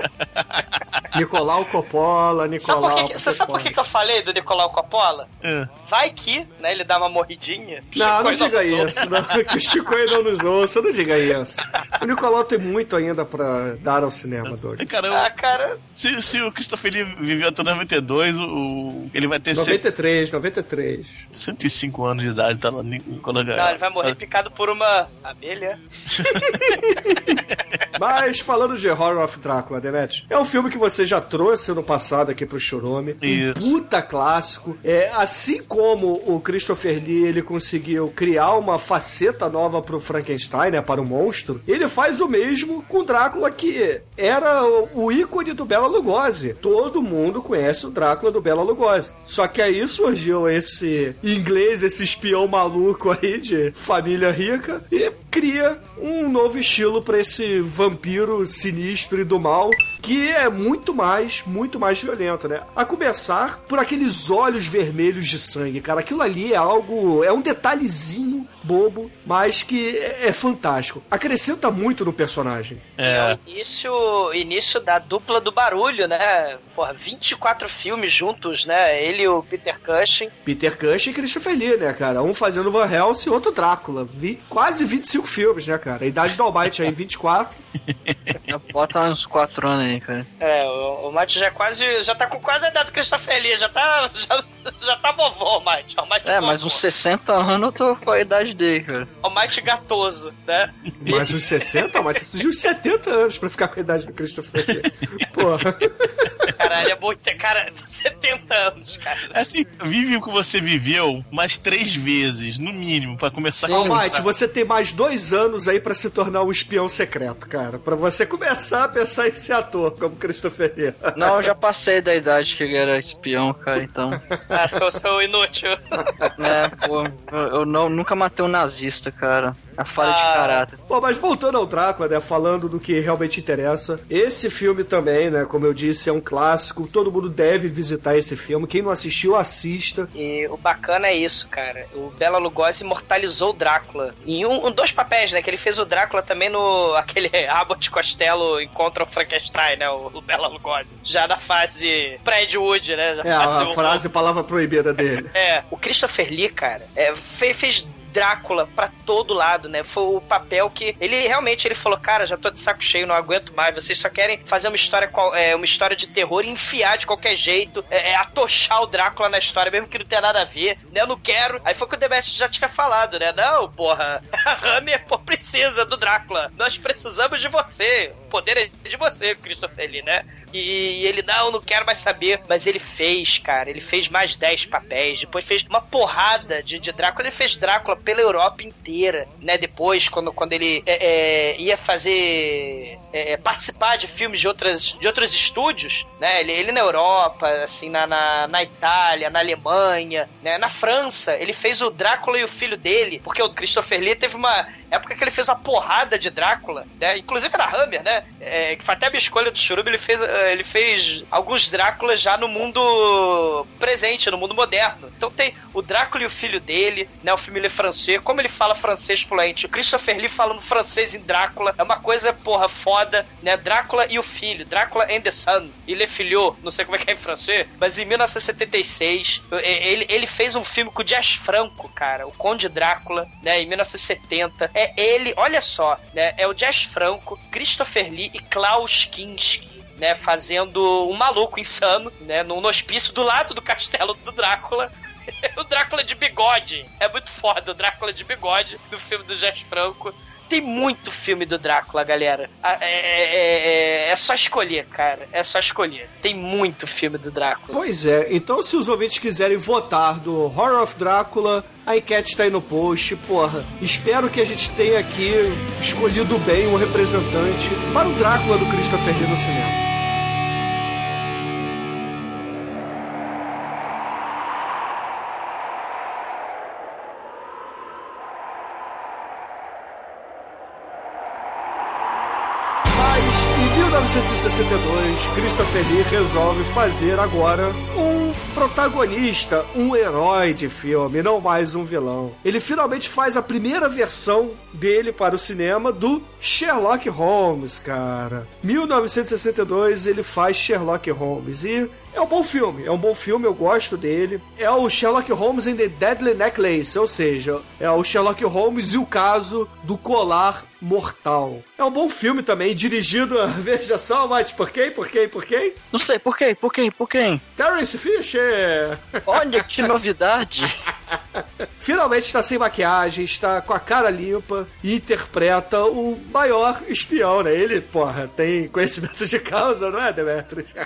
Nicolau Coppola, Sabe Nicolau. por que, você sabe por que, que eu falei do Nicolau Coppola? É. Vai que, né, ele dá uma morridinha. Não, não diga ouve. isso. Não, (laughs) que o Chico aí não nos ouça, não diga isso. O Nicolau tem muito ainda pra dar ao cinema, Doug. Caramba, Ah, cara, se, se o Christopher Lee viveu até 92, o, ele vai ter 100 93, 93. 105 anos de idade, tá lá ni- quando a- não, ele vai morrer picado por uma abelha. (laughs) Mas falando de Horror of Drácula, Demet, é um filme que você já trouxe no passado aqui pro Churume. Um Isso. puta clássico. É, assim como o Christopher Lee ele conseguiu criar uma faceta nova pro Frankenstein, né, para o monstro, ele faz o mesmo com Drácula que era o, ícone do Bela Lugosi. Todo mundo conhece o Drácula do Bela Lugosi. Só que aí surgiu esse inglês, esse espião maluco aí de família rica e cria um novo estilo pra esse vampiro sinistro e do mal, que é muito mais, muito mais violento, né? A começar por aqueles olhos vermelhos de sangue, cara. Aquilo ali é algo, é um detalhezinho bobo, mas que é, é fantástico. Acrescenta muito no personagem. É, Início, início da dupla do barulho, né? Porra, 24 filmes juntos, né? Ele e o Peter Cushing. Peter Cushing e Christopher Lee, né, cara? Um fazendo Van Helsing e outro Drácula. Vi, quase 25 filmes, né, cara? A idade do Almighty aí, 24. Já (laughs) bota uns 4 anos aí, cara. É, o, o Mate já quase. Já tá com quase a idade do Christopher Lee, já tá. (laughs) Já, já tá vovô, o Mate. O Mate É, vovô. mas uns 60 anos eu tô com a idade dele, cara. O Mate gatoso, né? Mais uns 60, mas você precisa de uns 70 anos pra ficar com a idade do Christopher Lee. (laughs) Porra. Caralho, é muito. Cara, 70 anos, cara. assim, vive o que você viveu mais três vezes, no mínimo, pra começar Sim. a Almighty, pensar. você tem mais dois anos aí pra se tornar um espião secreto, cara. Pra você começar a pensar em ser ator, como Christopher Lee. Não, eu já passei da idade que ele era espião, cara, então. (laughs) Ah, sou, sou inútil. É, pô, eu, não, nunca matei um nazista, cara. A falha de Ah. caráter. Bom, mas voltando ao Drácula, né, falando do que realmente interessa, esse filme também, né, como eu disse, é um clássico, todo mundo deve visitar esse filme, quem não assistiu, assista. E o bacana é isso, cara. O Bela Lugosi imortalizou o Drácula. Em um, um- dois papéis, né? Que ele fez o Drácula também no. (laughs) aquele Abbott Costello encontra o Frankenstein, né? O, o Bela Lugosi. Já na fase Fred Wood, né? Já É, fase a o- frase, palavra proibida dele. É, o Christopher Lee, cara, é, fe- fez Drácula pra todo lado, né? Foi o papel que ele realmente ele falou, cara, já tô de saco cheio, não aguento mais. Vocês só querem fazer uma história é, uma história de terror e enfiar de qualquer jeito, é, é, atochar o Drácula na história, mesmo que não tenha nada a ver, né? Eu não quero. Aí foi o que o Demet já tinha falado, né? Não, porra, (laughs) a Hammer pô, precisa do Drácula. Nós precisamos de você. O poder é de você, Christopher Lee, né? E ele, não, não quero mais saber. Mas ele fez, cara. Ele fez mais 10 papéis. Depois fez uma porrada de, de Drácula. Ele fez Drácula pela Europa inteira, né? Depois, quando, quando ele é, é, ia fazer. é, participar de filmes de, outras, de outros estúdios, né? Ele, ele na Europa, assim, na, na, na Itália, na Alemanha, né? Na França. Ele fez o Drácula e o filho dele. Porque o Christopher Lee teve uma época que ele fez uma porrada de Drácula, né? Inclusive na Hammer, né? É, que foi até a minha escolha do Churuba, ele fez, eh, ele fez alguns Dráculas já no mundo presente, no mundo moderno. Então tem o Drácula e o filho dele, né? O filme Le Français, como ele fala francês fluente. O Christopher Lee falando francês em Drácula é uma coisa, porra, foda, né? Drácula e o filho, Drácula and the Son. E Le Filho, não sei como é que é em francês, mas em 1976, eh, ele, ele fez um filme com o Jazz Franco, cara, o Conde Drácula, né? Em 1970. É ele, olha só, né? É o Jazz Franco, Christopher Lee e Klaus Kinski. Né, fazendo um maluco insano, né, num hospício do lado do castelo do Drácula. (laughs) o Drácula de bigode. É muito foda, o Drácula de bigode do filme do Jazz Franco. Tem muito filme do Drácula, galera. Ah, É, é- é- é só escolher, cara. É só escolher. Tem muito filme do Drácula. Pois é, então se os ouvintes quiserem votar do Horror of Drácula, a enquete está aí no post. Porra, espero que a gente tenha aqui escolhido bem um representante para o Drácula do Christopher Lee no cinema. 1962, Christopher Lee resolve fazer agora um protagonista, um herói de filme, não mais um vilão. Ele finalmente faz a primeira versão dele para o cinema do Sherlock Holmes, cara. 1962 ele faz Sherlock Holmes e é um bom filme, é um bom filme, eu gosto dele. É o Sherlock Holmes and the Deadly Necklace, ou seja, é o Sherlock Holmes e o caso do colar mortal. É um bom filme também, dirigido, (laughs) veja só, mas por quem, por quem, por quem? Não sei, por quê? Por quem? Por quem? Terence Fisher! Olha que (laughs) novidade. Finalmente está sem maquiagem, está com a cara limpa e interpreta o maior espião, né? Ele, porra, tem conhecimento de causa, não é, Demetrius? (laughs)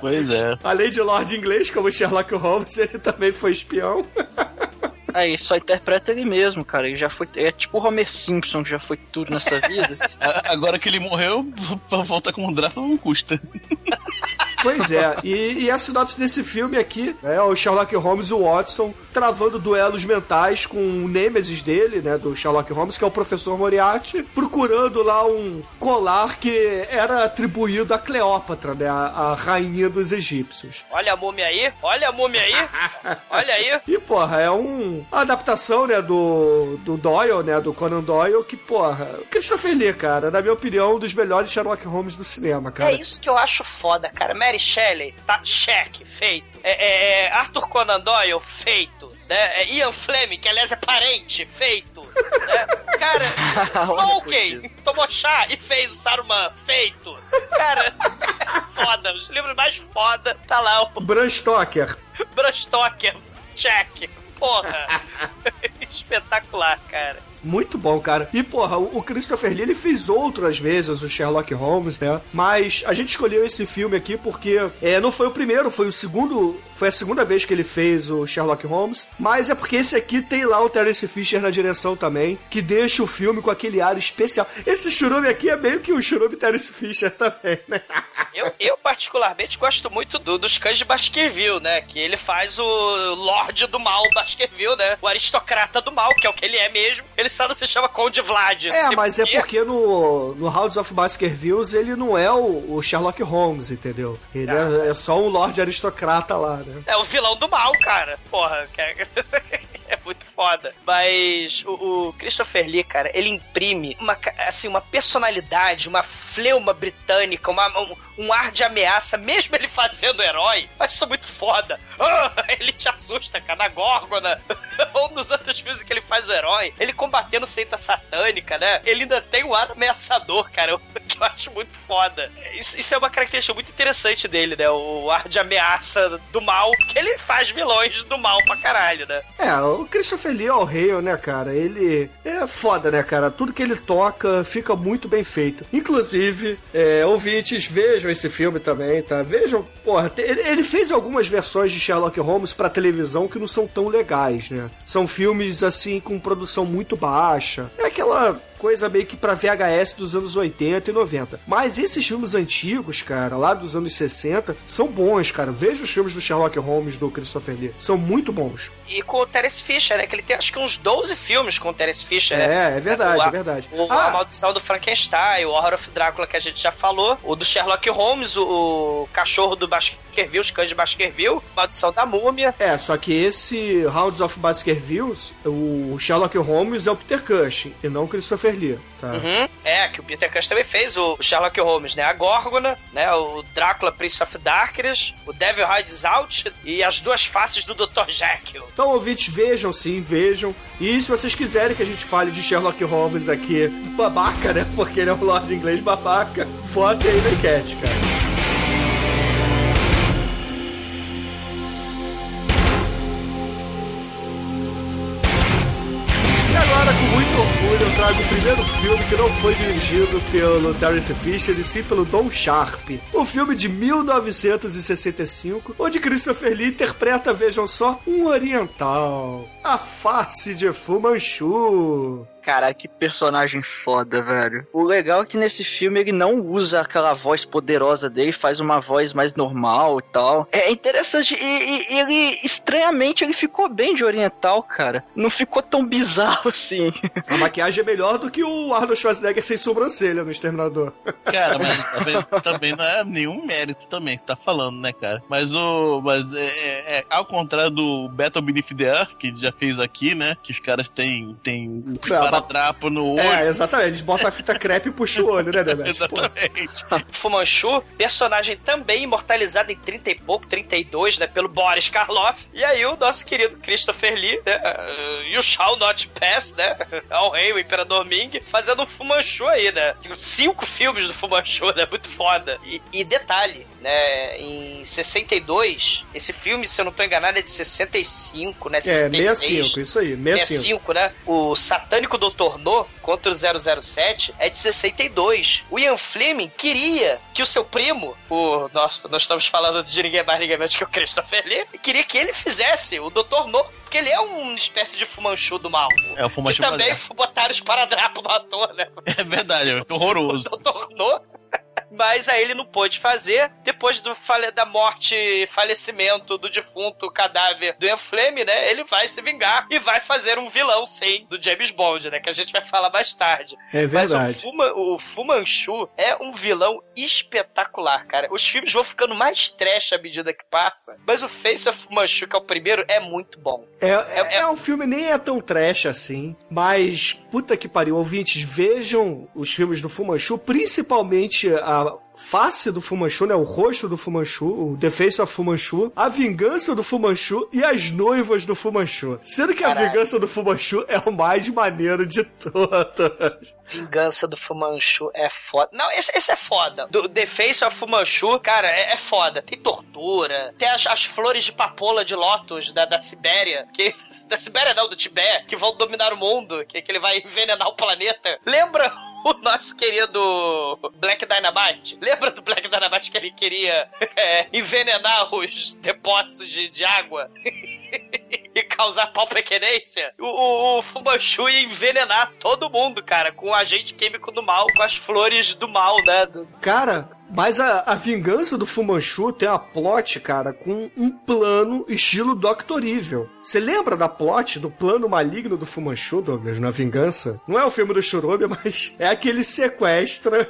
Pois é. Além de Lord Inglês, como Sherlock Holmes, ele também foi espião. Aí só interpreta ele mesmo, cara. Ele já foi. É tipo o Homer Simpson, que já foi tudo nessa vida. (laughs) Agora que ele morreu, (laughs) pra voltar como Drácula não custa. Pois é, e, e a sinopse desse filme aqui é o Sherlock Holmes e o Watson travando duelos mentais com o nêmesis dele, né, do Sherlock Holmes, que é o professor Moriarty, procurando lá um colar que era atribuído a Cleópatra, né, a, a rainha dos egípcios. Olha a múmia aí, olha a múmia aí, olha aí. E, porra, é um uma adaptação, né, do, do Doyle, né, do Conan Doyle, que, porra, Christopher Lee, cara, na minha opinião, um dos melhores Sherlock Holmes do cinema, cara. É isso que eu acho foda, cara. Mary Shelley, tá cheque, feito. É, é, é, Arthur Conan Doyle, feito. Né? É, Ian Fleming, que aliás é parente, feito. Né? Cara, (laughs) Tolkien tomou chá e fez o Saruman, feito. Cara, é (laughs) foda. Os livros mais foda, tá lá o Bram Stoker. Bram Stoker, check. Porra. (laughs) Espetacular, cara. Muito bom, cara. E, porra, o Christopher Lee, ele fez outras vezes o Sherlock Holmes, né? Mas a gente escolheu esse filme aqui porque é, não foi o primeiro, foi o segundo... Foi a segunda vez que ele fez o Sherlock Holmes. Mas é porque esse aqui tem lá o Terence Fisher na direção também, que deixa o filme com aquele ar especial. Esse churume aqui é meio que o churume Terence Fisher também, né? Eu, eu particularmente gosto muito do, dos cães de Baskerville, né? Que ele faz o Lorde do Mal Baskerville, né? O aristocrata do mal, que é o que ele é mesmo. Ele só não se chama Conde Vlad. É, sei mas é quê. porque no, no House of Baskervilles ele não é o, o Sherlock Holmes, entendeu? Ele é, é só um lord aristocrata lá, né? É o vilão do mal, cara. Porra, que é... (laughs) é muito foda. Mas o, o Christopher Lee, cara, ele imprime uma, assim, uma personalidade, uma fleuma britânica, uma- um, um ar de ameaça, mesmo ele fazendo herói. Acho isso muito foda. Ah, ele te assusta, cara, na Górgona. (laughs) Ou nos outros filmes que ele faz o herói. Ele combatendo seita satânica, né? Ele ainda tem um ar ameaçador, cara, (laughs) que eu acho muito foda. Isso, isso é uma característica muito interessante dele, né? O ar de ameaça do mal, que ele faz vilões do mal pra caralho, né? É, o Christopher Lee Al Hale, né, cara? Ele é foda, né, cara? Tudo que ele toca fica muito bem feito. Inclusive, é, ouvintes, vejam esse filme também, tá? Vejam, porra, ele, ele fez algumas versões de Sherlock Holmes pra televisão que não são tão legais, né? São filmes, assim, com produção muito baixa. É aquela coisa meio que pra VHS dos anos 80 e 90. Mas esses filmes antigos, cara, lá dos anos 60, são bons, cara. Veja os filmes do Sherlock Holmes do Christopher Lee. São muito bons. E com o Terence Fisher, né? Que ele tem acho que uns 12 filmes com o Terence Fisher, né? É, é verdade, O- é verdade. O, Ah. A Maldição do Frankenstein, o Horror of Drácula que a gente já falou, o do Sherlock Holmes, o, o cachorro do Baskerville, os cães de Baskerville, Maldição da Múmia. É, só que esse Hounds of Baskervilles, o Sherlock Holmes é o Peter Cushing e não o Christopher Lee, tá? Uhum. É, que o Peter Cushing também fez o Sherlock Holmes, né? A Górgona, né? O Drácula Prince of Darkness, o Devil Rides Out e as duas faces do Dr. Jekyll. Então, ouvintes, vejam sim, vejam. E se vocês quiserem que a gente fale de Sherlock Holmes aqui, babaca, né? Porque ele é um lord inglês babaca, votem aí na enquete, cara. Primeiro filme que não foi dirigido pelo Terence Fisher e sim pelo Don Sharp. O filme de 1965, onde Christopher Lee interpreta, vejam só, um oriental. A face de Fu Manchu. Cara, que personagem foda, velho. O legal é que nesse filme ele não usa aquela voz poderosa dele, faz uma voz mais normal e tal. É interessante, e, e ele, estranhamente, ele ficou bem de oriental, cara. Não ficou tão bizarro (laughs) assim. A maquiagem é melhor do que o Arnold Schwarzenegger sem sobrancelha no Exterminador. Cara, mas (laughs) também, também não é nenhum mérito também que você tá falando, né, cara? Mas o. Mas é, é- é- ao contrário do Battle Beneath the Earth, que a gente já fez aqui, né? Que os caras têm, têm um esparadrapo no olho. É, exatamente. Eles botam a fita crepe e puxam o olho, né, Dedé? (laughs) Exatamente. (laughs) Fumanchu, personagem também imortalizado em 30 e pouco, 32, né, pelo Boris Karloff. E aí o nosso querido Christopher Lee, né, uh, You Shall Not Pass, né, ao rei, o Imperador Ming, fazendo um Fumanchu aí, né. Tipo, Cinco filmes do Fumanchu, né, muito foda. E, e detalhe, né, em 62, esse filme, se eu não tô enganado, é de 65, né, É, 66. 65, isso aí, 65. 65, né? O Satânico Dr. No contra o 007 é de 62. O Ian Fleming queria que o seu primo, o nosso, nós estamos falando de ninguém mais, ninguém menos que o Christopher Lee, queria que ele fizesse o Dr. No, porque ele é uma espécie de fumanchu do mal. É o Fumanchu E também botaram esparadrapo no ator, né? (laughs) É verdade, é horroroso. (laughs) Dr. No. Mas aí ele não pôde fazer. Depois do da morte e falecimento do defunto cadáver do Ian Fleming, né? Ele vai se vingar e vai fazer um vilão, sim, do James Bond, né? Que a gente vai falar mais tarde. É Mas o, verdade. Fuma, o é um vilão espetacular, cara. Os filmes vão ficando mais trash à medida que passa. Mas o Face of Fu Manchu, que é o primeiro, é muito bom. É, é, é um filme nem é tão trash assim, mas puta que pariu, ouvintes, vejam os filmes do Fumanchu, principalmente a face do Fumanchu, né, o rosto do Fumanchu, o The Face of Fumanchu, a vingança do Fumanchu e as noivas do Fumanchu. Sendo que a vingança do Fumanchu é o mais maneiro de todas. Vingança do Fumanchu é foda. Não, esse, esse é foda. Do The Face of Fumanchu, cara, é, é foda. Tem tortura, tem as, as flores de papoula de Lotus da, da Sibéria, que. (laughs) Da Sibéria não, do Tibete, que vão dominar o mundo, que, que ele vai envenenar o planeta. Lembra o nosso querido Black Dynamite? Lembra do Black Dynamite que ele queria é, envenenar os depósitos de, de água? (laughs) e causar pau pequenência, o, o, o Fumanchu ia envenenar todo mundo, cara, com o agente químico do mal, com as flores do mal, né? Cara, mas a, a vingança do Fumanchu tem a plot, cara, com um plano estilo Doctor Evil. Você lembra da plot, do plano maligno do Fumanchu, Douglas, na vingança? Não é o filme do Churume, (laughs) mas é aquele sequestra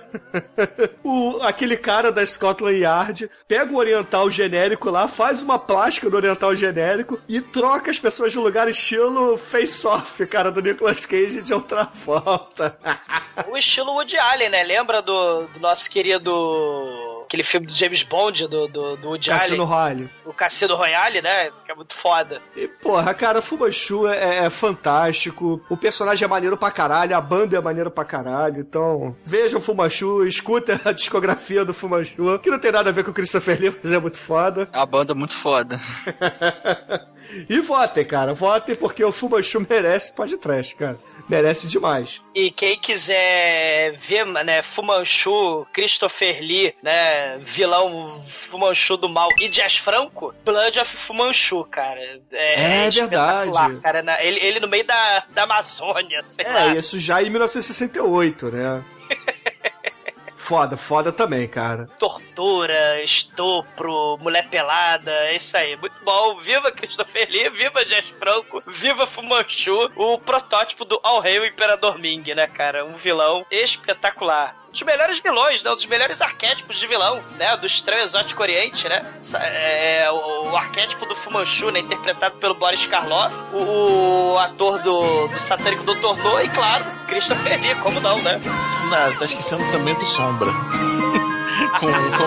(laughs) o, aquele cara da Scotland Yard, pega o oriental genérico lá, faz uma plástica do oriental genérico e troca as pessoas de lugar estilo face-off, cara, do Nicolas Cage de outra (laughs) volta. o estilo Woody Allen, né? Lembra do, do nosso querido. Aquele filme do James Bond, do, do, do Woody Cassino Allen. Royale. O Cassino Royale, né? Que é muito foda. E, porra, cara, Fumanchu é, é fantástico. O personagem é maneiro pra caralho, a banda é maneiro pra caralho. Então, vejam o Fumanchu, escutem a (laughs) discografia do Fumanchu, que não tem nada a ver com o Christopher Lee, mas é muito foda. É uma banda muito foda. (laughs) E votem, cara, votem porque o Fumanchu merece podcast, cara. Merece demais. E quem quiser ver, né, Fumanchu, Christopher Lee, né, vilão Fumanchu do mal e Jazz Franco, Blood of Fumanchu, cara. É espetacular, verdade. Cara, na- ele, ele no meio da, da Amazônia, sei lá. É, isso já em 1968, né? Foda, foda também, cara. Tortura, estupro, mulher pelada, é isso aí. Muito bom. Viva Christopher Lee, viva Jazz Franco, viva Fumanchu, o protótipo do All Rei, o Imperador Ming, né, cara? Um vilão espetacular. Dos melhores vilões, né? Um dos melhores arquétipos de vilão, né? Do estranho exótico oriente, né? Sa- É, o, o arquétipo do Fumanchu, né? Interpretado pelo Boris Karloff, o, o ator do, do satânico Dr. No e, claro, Christopher Lee, como não, né? Não, tá esquecendo também do Sombra. (laughs) com, com...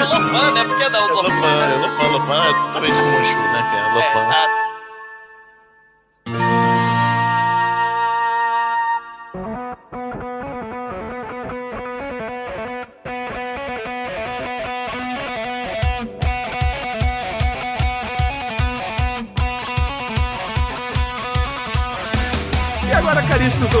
O Lopan, né? Por que não? É o Lopan? Lopan, é Lopan, Lopan é totalmente Fumanchu, né, cara? É, Lopan. exato.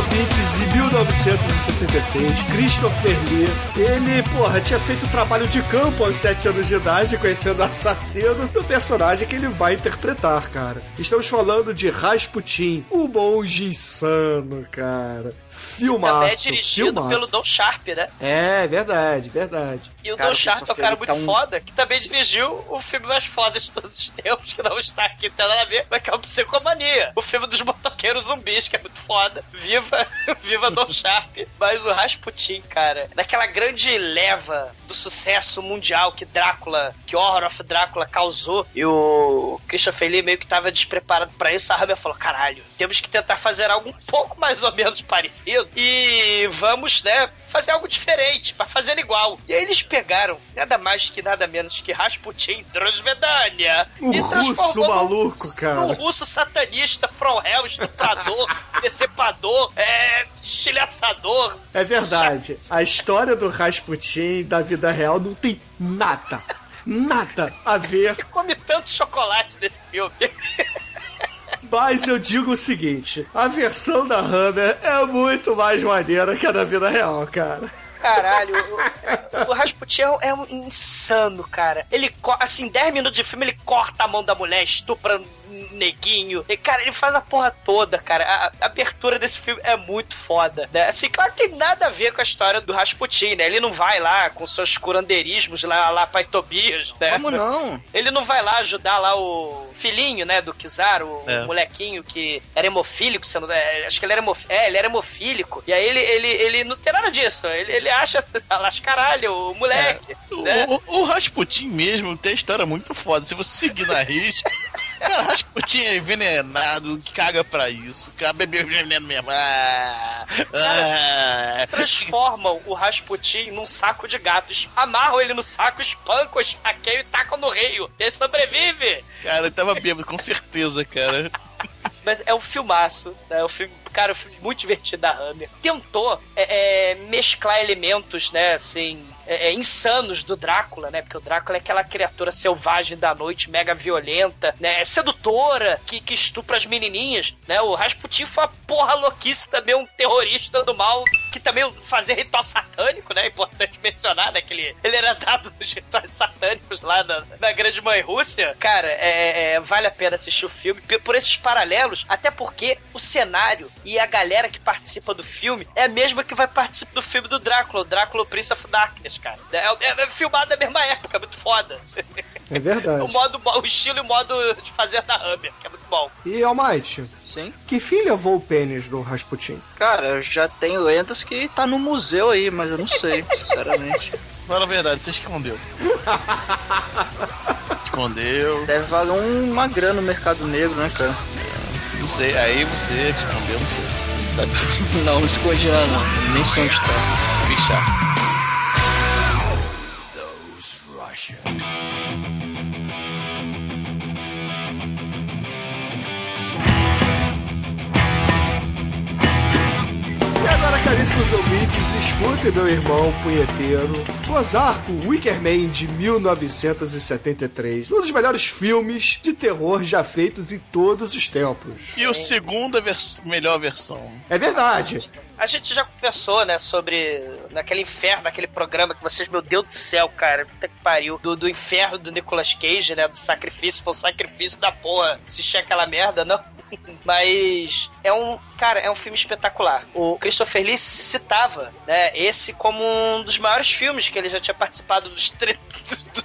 Ouvintes, em 1966, Christopher Lee, ele, porra, tinha feito trabalho de campo aos 7 anos de idade, conhecendo o assassino do personagem que ele vai interpretar, cara. Estamos falando de Rasputin, o monge insano, cara. Filmaço, Também é dirigido filmaço. pelo Don Sharp, né? É, verdade, verdade. E o Cara, Don Sharp é um cara muito tá um- foda, que também dirigiu o filme mais foda de todos os tempos, (laughs) que não está aqui, não tem nada a ver, mas que é o Psicomania. O filme dos motoqueiros zumbis, que é muito foda. Viva, (laughs) viva Don Sharp. Mas o Rasputin, cara, daquela grande leva do sucesso mundial que Drácula, que Horror of Drácula causou, e o Christopher Lee meio que tava despreparado pra isso, a Hammer falou, caralho, temos que tentar fazer algo um pouco mais ou menos parecido, e vamos, né, fazer algo diferente, pra fazer igual. E aí eles pegaram nada mais que nada menos que Rasputin Drosvedania O e russo maluco, cara. num russo satanista, from hell, estuprador, (laughs) decepador, é, estilhaçador. É verdade. A história do Rasputin da vida real não tem nada, nada a ver (laughs) E come tanto chocolate nesse filme. Mas eu digo o seguinte: a versão da Hammer é muito mais maneira que a da vida real, cara. Caralho, o, o Rasputin é um- é insano, cara. Ele, assim, 10 minutos de filme, ele corta a mão da mulher, estupra um neguinho. E, cara, ele faz a porra toda, cara. A, a abertura desse filme é muito foda, né? Assim, claro que tem nada a ver com a história do Rasputin, né? Ele não vai lá com seus curandeirismos lá, lá pai Tobias, né? Como não? Ele não vai lá ajudar lá o filhinho, né, do Kizar, o É. molequinho que era hemofílico, se eu não- é, acho que ele era hemofílico, é, ele era hemofílico. E aí ele, ele, ele não tem nada disso, ele, ele acha, alas caralho, o moleque, né? O, o, o Rasputin mesmo tem história muito foda. Se você seguir na risca, (laughs) cara, Rasputin é envenenado, caga pra isso. Cara, bebeu veneno mesmo. Ah, ah. Transformam o Rasputin num saco de gatos, amarram ele no saco, espancam, esfaqueiam e tacam no rio. Ele sobrevive! Cara, ele tava bêbado, com certeza, cara. Mas é um filmaço, né? É um filme, cara, muito divertido da Hammer. Tentou é, é, mesclar elementos, né, assim, é, é, insanos do Drácula, né? Porque o Drácula é aquela criatura selvagem da noite, mega violenta, né? Sedutora, que, que estupra as menininhas, né? O Rasputin foi uma porra louquice também, um terrorista do mal, que também fazia ritual satânico, né? É importante mencionar, né? Que ele, ele era dado (laughs) dos rituais satânicos lá na, na Grande Mãe Rússia. Cara, é, é, vale a pena assistir o filme por esses paralelos, até porque o cenário e a galera que participa do filme é a mesma que vai participar do filme do Drácula, o Drácula Prince of Darkness, cara. É, é- é filmado na mesma época, muito foda. É verdade. (laughs) o, modo, o estilo e o modo de fazer da Hammer, que é muito bom. E Almighty, Sim. que fim levou o pênis do Rasputin? Cara, eu já tem lendas que tá no museu aí, mas eu não sei, (laughs) sinceramente. Fala a verdade, você escondeu. (laughs) escondeu. Deve valer um- uma grana no mercado negro, né, cara? Não sei, aí você escondeu, não sei. Sabe (laughs) disso? Não, não escondi nada, não. Nem sei onde tá. Bichar. E agora, caríssimos ouvintes, escutem meu irmão punheteiro, Ozarko Wickerman de 1973. Um dos melhores filmes de terror já feitos em todos os tempos. E o segunda vers melhor versão. É verdade. A gente já conversou, né, sobre naquele inferno, naquele programa que vocês, meu Deus do céu, cara, puta que pariu, do, do inferno do Nicolas Cage, né, do sacrifício, foi o sacrifício da porra, assistir aquela merda, não. (laughs) Mas é um, cara, é um filme espetacular. O Christopher Lee citava, né, esse como um dos maiores filmes que ele já tinha participado dos tre...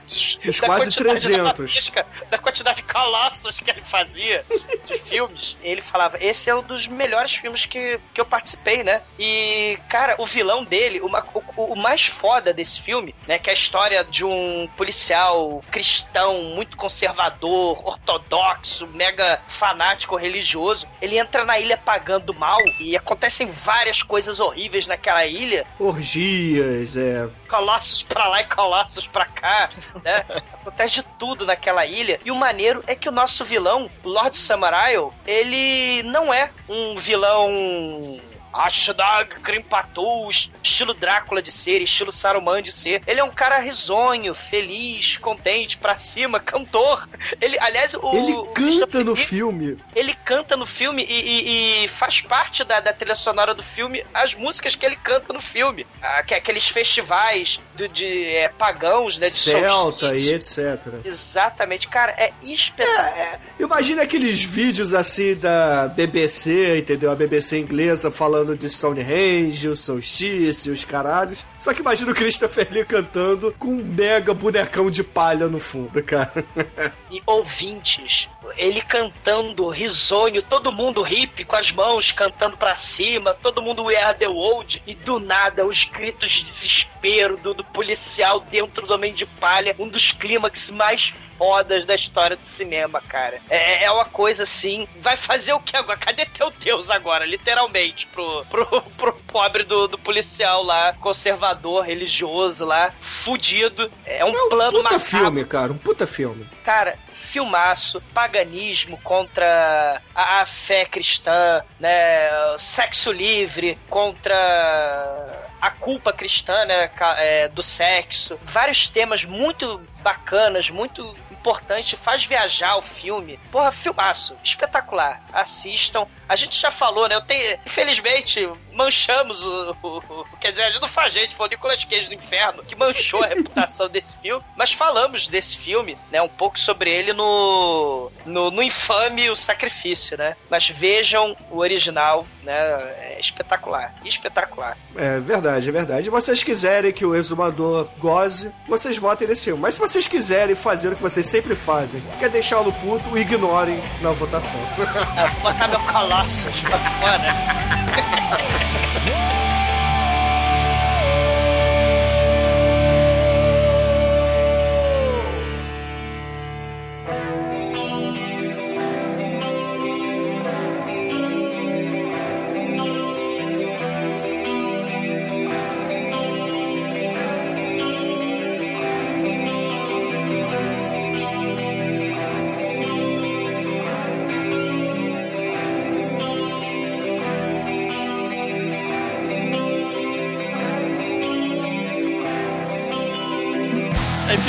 dos, da quase quantidade 300. artística, da quantidade de colossos que ele fazia de filmes. Ele falava, esse é um dos melhores filmes que, que eu participei, né? E, cara, o vilão dele, o, o, o mais foda desse filme, né? Que é a história de um policial cristão, muito conservador, ortodoxo, mega fanático religioso. Ele entra na ilha pagando mal e acontecem várias coisas horríveis naquela ilha Orgias, é. colossos pra lá e colossos pra cá, né? (laughs) Acontece de tudo naquela ilha. E o maneiro é que o nosso vilão, o Lord Samarail, ele não é um vilão Ashdag Grimpatu, estilo Drácula de ser, estilo Saruman de ser. Ele é um cara risonho, feliz, contente, pra cima, (laughs) cantor. Ele, aliás, o. Ele o canta Christopher no Lee, filme. Ele canta no filme e, e- e faz parte da, da trilha sonora do filme as músicas que ele canta no filme. Aque- Aqueles festivais do- de é, pagãos, né? De Celta e etc. Exatamente, cara, é espetacular. Imagina aqueles vídeos assim da BBC, entendeu? A BBC inglesa falando de Stonehenge, o solstício, os caralhos. Só que imagina o Christopher Lee cantando com um mega bonecão de palha no fundo, cara. (laughs) E ouvintes, ele cantando risonho, todo mundo hippie com as mãos cantando pra cima, todo mundo We Are The World, e do nada os gritos de desespero do, do policial dentro do Homem de Palha, um dos clímax mais fodas da história do cinema, cara. É, é uma coisa assim, vai fazer o que agora? Cadê teu Deus agora, literalmente, pro, pro, (laughs) pro pobre do, do policial lá, conservador, religioso lá, fudido. É um, É um plano puta macabro. filme, cara. Um puta filme. Cara, filmaço, paganismo contra a, a fé cristã, né? Sexo livre contra a culpa cristã, né? é, do sexo. Vários temas muito bacanas, muito importantes. Faz viajar o filme. Porra, filmaço. Espetacular. Assistam. A gente já falou, né? Eu tenho. Infelizmente, manchamos o. o- o- quer dizer, a gente não faz gente, foi o Nicolas Cage do Inferno que manchou a (laughs) reputação desse filme. Mas falamos desse filme, né? Um pouco sobre ele no. No, no infame O Sacrifício, né? Mas vejam o original, né? É espetacular. Espetacular. É verdade, é verdade. Se vocês quiserem que o exumador goze, vocês votem nesse filme. Mas se vocês quiserem fazer o que vocês sempre fazem, que é deixá-lo puto, ignorem na votação. Vou (laughs) botar meu Colossus pra fora. (laughs) Yeah.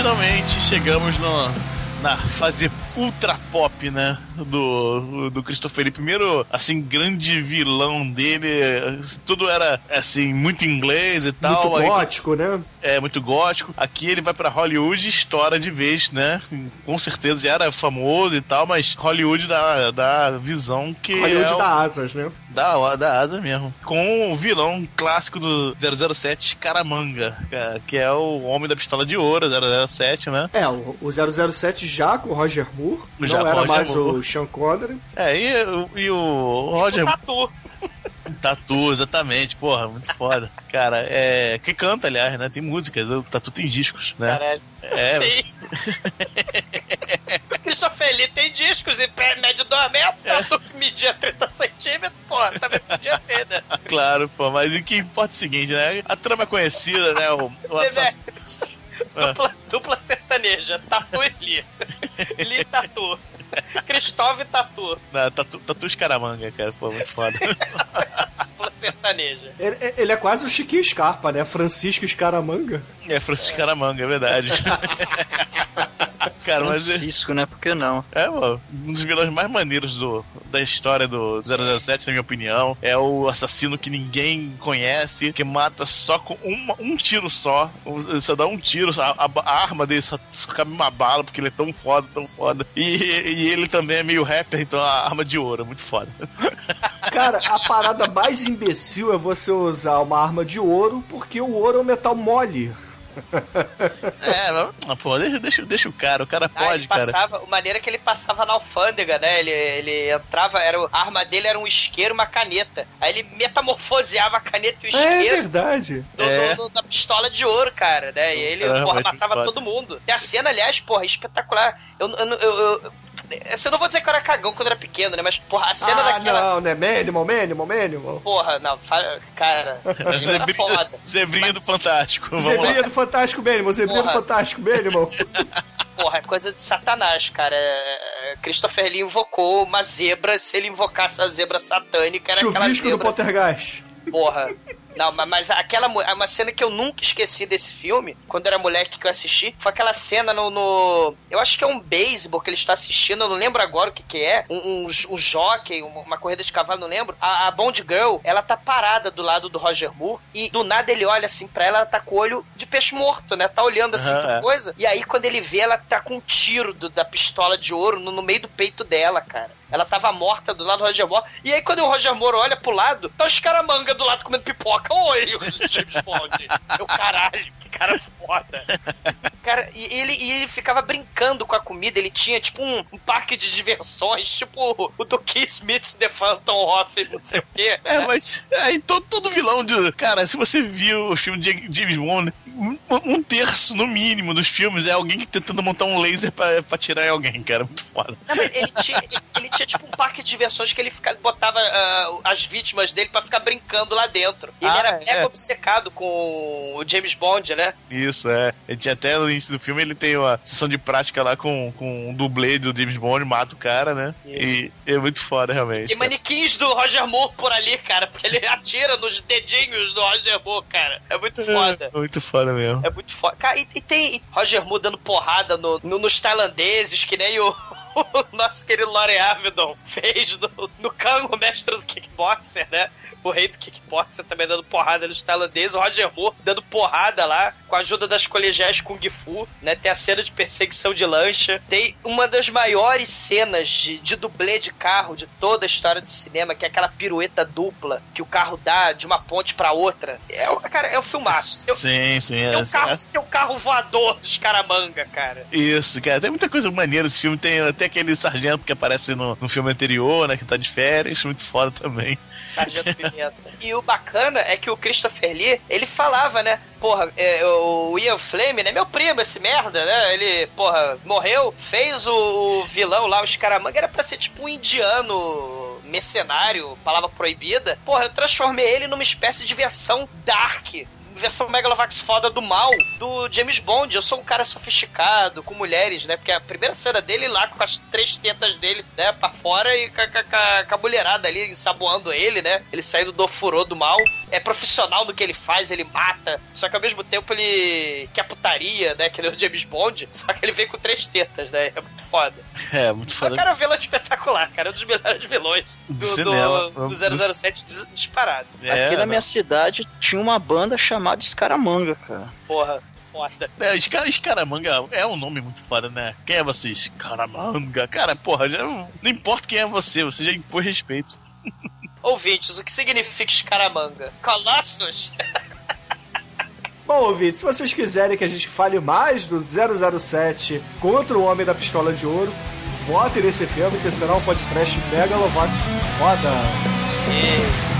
Finalmente chegamos no, na fase ultra pop, né? Do, do Christopher Lee. Primeiro, assim, grande vilão dele. Tudo era, assim, muito inglês e tal. Muito aí- gótico, né? É muito gótico. Aqui ele vai pra Hollywood e estoura de vez, né? Com certeza já era famoso e tal, mas Hollywood dá, dá a visão que. Hollywood é o- dá asas, né? da, da asa mesmo. Com o vilão clássico do 007, Scaramanga, é, que é o homem da pistola de ouro, 007, né? É, o, o 007 já com o Roger Moore, Já não era Roger mais Moore. o Sean Connery. É, e, e o Roger Tatu. Tatu, exatamente, porra, muito foda. Cara, é. Que canta, aliás, né? Tem músicas, o Tatu tem discos, né? Caralho. É. (laughs) Sim. (laughs) Christopher Lee tem discos e pé médio 2 metros, tatu que media 30 centímetros, porra, também podia ter, né? Claro, pô, mas o que importa é o seguinte, né? A trama é conhecida, né? O, o assass- (laughs) Dupla, dupla sertaneja, Tatu e Lee. Lee e Tatu. Cristóvão e Tatu, da Tatu, Tatu Scaramanga, cara, pô, muito foda. (laughs) (laughs) sertaneja. Ele, ele é quase o Chiquinho Scarpa, né? Francisco Scaramanga. é, Francisco Scaramanga, é verdade. (laughs) Cara, mas é, Francisco, né? Por que não? é pô, um dos vilões mais maneiros do, da história do 007, na minha opinião. É o assassino que ninguém conhece, que mata só com uma- um tiro só. Ele só dá um tiro, a, a- a arma dele só, só cabe uma bala, porque ele é tão foda, tão foda. E, e ele também é meio rapper, então a arma de ouro, é muito foda. Cara, a parada mais imbecil é você usar uma arma de ouro, porque o ouro é um metal mole. (laughs) É, não, ah, pô, deixa, deixa, deixa o cara, o cara Ah, pode, ele cara. passava, a maneira que ele passava na alfândega, né? Ele, ele entrava, era, a arma dele era um isqueiro e uma caneta. Aí ele metamorfoseava a caneta e o É isqueiro verdade. do- É. do- do- da pistola de ouro, cara, né? E ele, Era porra, matava foda. todo mundo. E a cena, aliás, porra, é espetacular. Eu, eu, eu, eu, eu não vou dizer que eu era cagão quando era pequeno, né? Mas, porra, a cena ah, daquela. não, né? Manimal, Manimal, Manimal. Porra, não, cara. (laughs) Zebrinha, foda. Zebrinha do Fantástico, vamos Zebrinha lá. do Fantástico Manimal, Zebrinha do Porra. Fantástico Manimal. (laughs) Porra, é coisa de satanás, cara. É- é- Christopher Lee invocou uma zebra. Se ele invocasse a zebra satânica, era aquela Chuvisco do zebra. Poltergeist. Porra. Não, ma- mas aquela mu- uma cena que eu nunca esqueci desse filme, quando era moleque que eu assisti, foi aquela cena no. no- eu acho que é um beisebol que ele está assistindo, eu não lembro agora o que, que é. Um, um, um jockey, uma, uma corrida de cavalo, não lembro. A, a Bond Girl, ela tá parada do lado do Roger Moore e do nada ele olha assim pra ela, ela tá com o olho de peixe morto, né? Tá olhando assim Aham, pra é. coisa. E aí, quando ele vê, ela tá com um tiro do- da pistola de ouro no, no meio do peito dela, cara. Ela tava morta do lado do Roger Moore. E aí, quando o Roger Moore olha pro lado, tá os caramanga do lado comendo pipoca. Oi, o James Bond. Eu, caralho, que cara foda. Cara, e ele, e ele ficava brincando com a comida. Ele tinha, tipo, um, um parque de diversões, tipo o do Keith Smith's The Phantom Off, não sei o quê. É, mas aí todo, todo vilão de. Cara, se você viu o filme de James Bond, um, um terço, no mínimo, dos filmes é alguém que tentando montar um laser pra, pra tirar alguém, cara. Muito foda. Não, ele tinha, ele tinha tipo um parque de diversões que ele fica, botava ah, as vítimas dele pra ficar brincando lá dentro. Ele Era é. mega obcecado com o James Bond, né? Isso, é. Ele tinha até no início do filme, ele tem uma sessão de prática lá com, com um dublê do James Bond, mata o cara, né? E é muito foda, realmente. E cara. manequins do Roger Moore por ali, cara, porque ele atira nos dedinhos do Roger Moore, cara. É muito foda. É muito foda mesmo. É muito foda. Cara, e, e tem Roger Moore dando porrada no, no- nos tailandeses, que nem o, (laughs) o nosso querido Lore Avedon fez no, no Kang, o mestre do kickboxer, né? O rei do kickboxer também dando porrada nos tailandeses. O Roger Moore dando porrada lá, com a ajuda das colegiais Kung Fu, né? Tem a cena de perseguição de lancha. Tem uma das maiores cenas de, de dublê de carro de toda a história do cinema, que é aquela pirueta dupla que o carro dá de uma ponte pra outra. É, o- cara, é um filmaço. Eu, Sim, sim. tem um, essa- carro, essa- tem um carro voador dos caramanga, cara. Isso, cara. Tem muita coisa maneira esse filme. Tem até aquele sargento que aparece no, no filme anterior, né? Que tá de férias. Muito foda também. Sargento Pimenta. E o bacana é que o Christopher Lee, ele falava, né? Porra, é, o Ian Fleming, né? Meu primo, esse merda, né? Ele, porra, morreu, fez o, o vilão lá, o Scaramanga, era pra ser tipo um indiano mercenário, palavra proibida. Porra, eu transformei ele numa espécie de versão dark versão Megalovax foda do mal do James Bond. Eu sou um cara sofisticado, com mulheres, né? Porque a primeira cena dele lá com as três tetas dele, né, pra fora e com, a- com a- mulherada ali ensaboando ele, né? Ele saindo do furor do mal. É profissional no que ele faz, ele mata. Só que ao mesmo tempo ele quer putaria, né? Que nem o James Bond. (laughs) Só que ele vem com três tetas, né? É muito foda. É, muito O foda. cara é um vilão espetacular, cara. É um dos melhores vilões do, cinema. do, do 007 dis- disparado. É, Aqui na não. minha cidade tinha uma banda chamada Escaramanga, cara. Porra, foda. É, Esca- Escaramanga é um nome muito foda, né? Quem é você? Escaramanga. Cara, porra, já não não importa quem é você, você já impôs respeito. Ouvintes, o que significa escaramanga? Colossus? (laughs) Bom, ouvintes, se vocês quiserem que a gente fale mais do 007 contra o Homem da Pistola de Ouro, votem nesse filme que será um podcast Megalovax foda. E...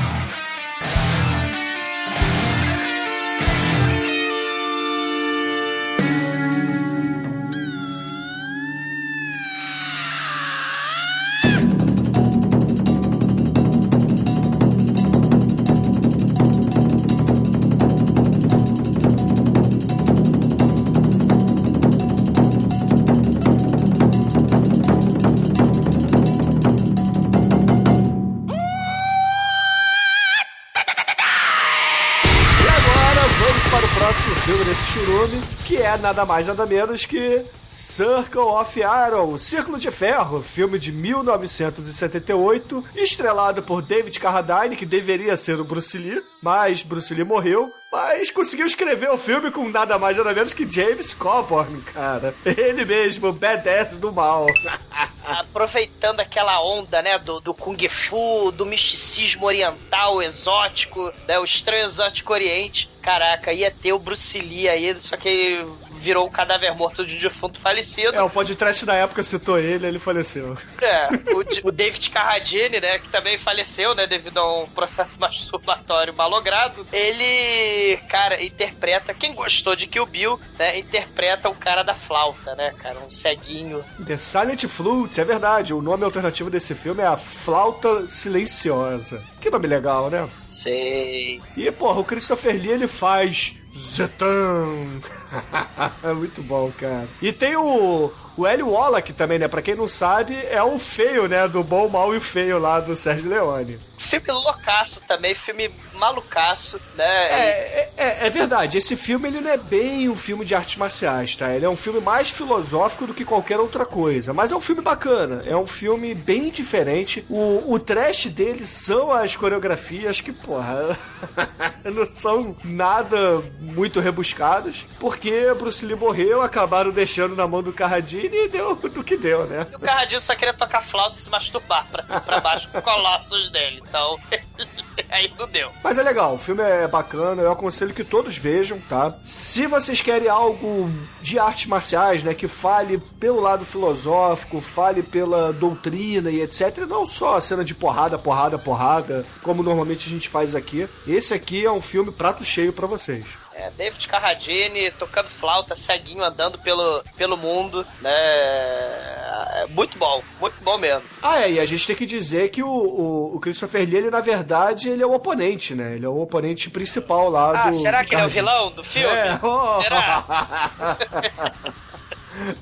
é nada mais nada menos que Circle of Iron, Círculo de Ferro, filme de 1978, estrelado por David Carradine, que deveria ser o Bruce Lee, mas Bruce Lee morreu, mas conseguiu escrever o filme com nada mais nada menos que James Coburn, cara. Ele mesmo, badass do mal. (laughs) Aproveitando aquela onda, né, do, do Kung Fu, do misticismo oriental, exótico, né, o estranho exótico oriente. Caraca, ia ter o Bruce Lee aí, só que virou um cadáver morto de um defunto falecido. É, o podcast da época citou ele, ele faleceu. É, o, o David Carradine, né, que também faleceu, né, devido a um processo (laughs) masturbatório malogrado, ele, cara, interpreta, quem gostou de Kill Bill, né, interpreta o cara da flauta, né, cara, um ceguinho. The Silent Flute, é verdade. O nome alternativo desse filme é A Flauta Silenciosa. Que nome legal, né? Sei. E, porra, o Christopher Lee, ele faz Zetan. (laughs) é muito bom, cara. E tem o, o Eli Wallach também, né? Pra quem não sabe, é o feio, né? Do bom, mal e feio lá do Sérgio Leone. Filme loucaço também, filme malucaço, né? É, é, é verdade, esse filme ele não é bem um filme de artes marciais, tá? Ele é um filme mais filosófico do que qualquer outra coisa. Mas é um filme bacana, é um filme bem diferente. O, o trash dele são as coreografias que, porra, (laughs) não são nada muito rebuscadas, porque Bruce Lee morreu, acabaram deixando na mão do Carradine e deu no que deu, né? E o Carradinho só queria tocar flauta e se masturbar pra cima e pra baixo com colossos dele. Então, (laughs) aí não deu. Mas é legal, o filme é bacana, eu aconselho que todos vejam, tá? Se vocês querem algo de artes marciais, né, que fale pelo lado filosófico, fale pela doutrina e etc, não só a cena de porrada, porrada, porrada, como normalmente a gente faz aqui. Esse aqui é um filme prato cheio pra vocês. É, David Carradine tocando flauta, ceguinho, andando pelo, pelo mundo, né? É muito bom, muito bom mesmo. Ah, é, e a gente tem que dizer que o, o, o Christopher Lee, ele, na verdade, ele é o oponente, né? Ele é o oponente principal lá Ah, do. será do que ele é o vilão do filme? É, oh. Será? (laughs)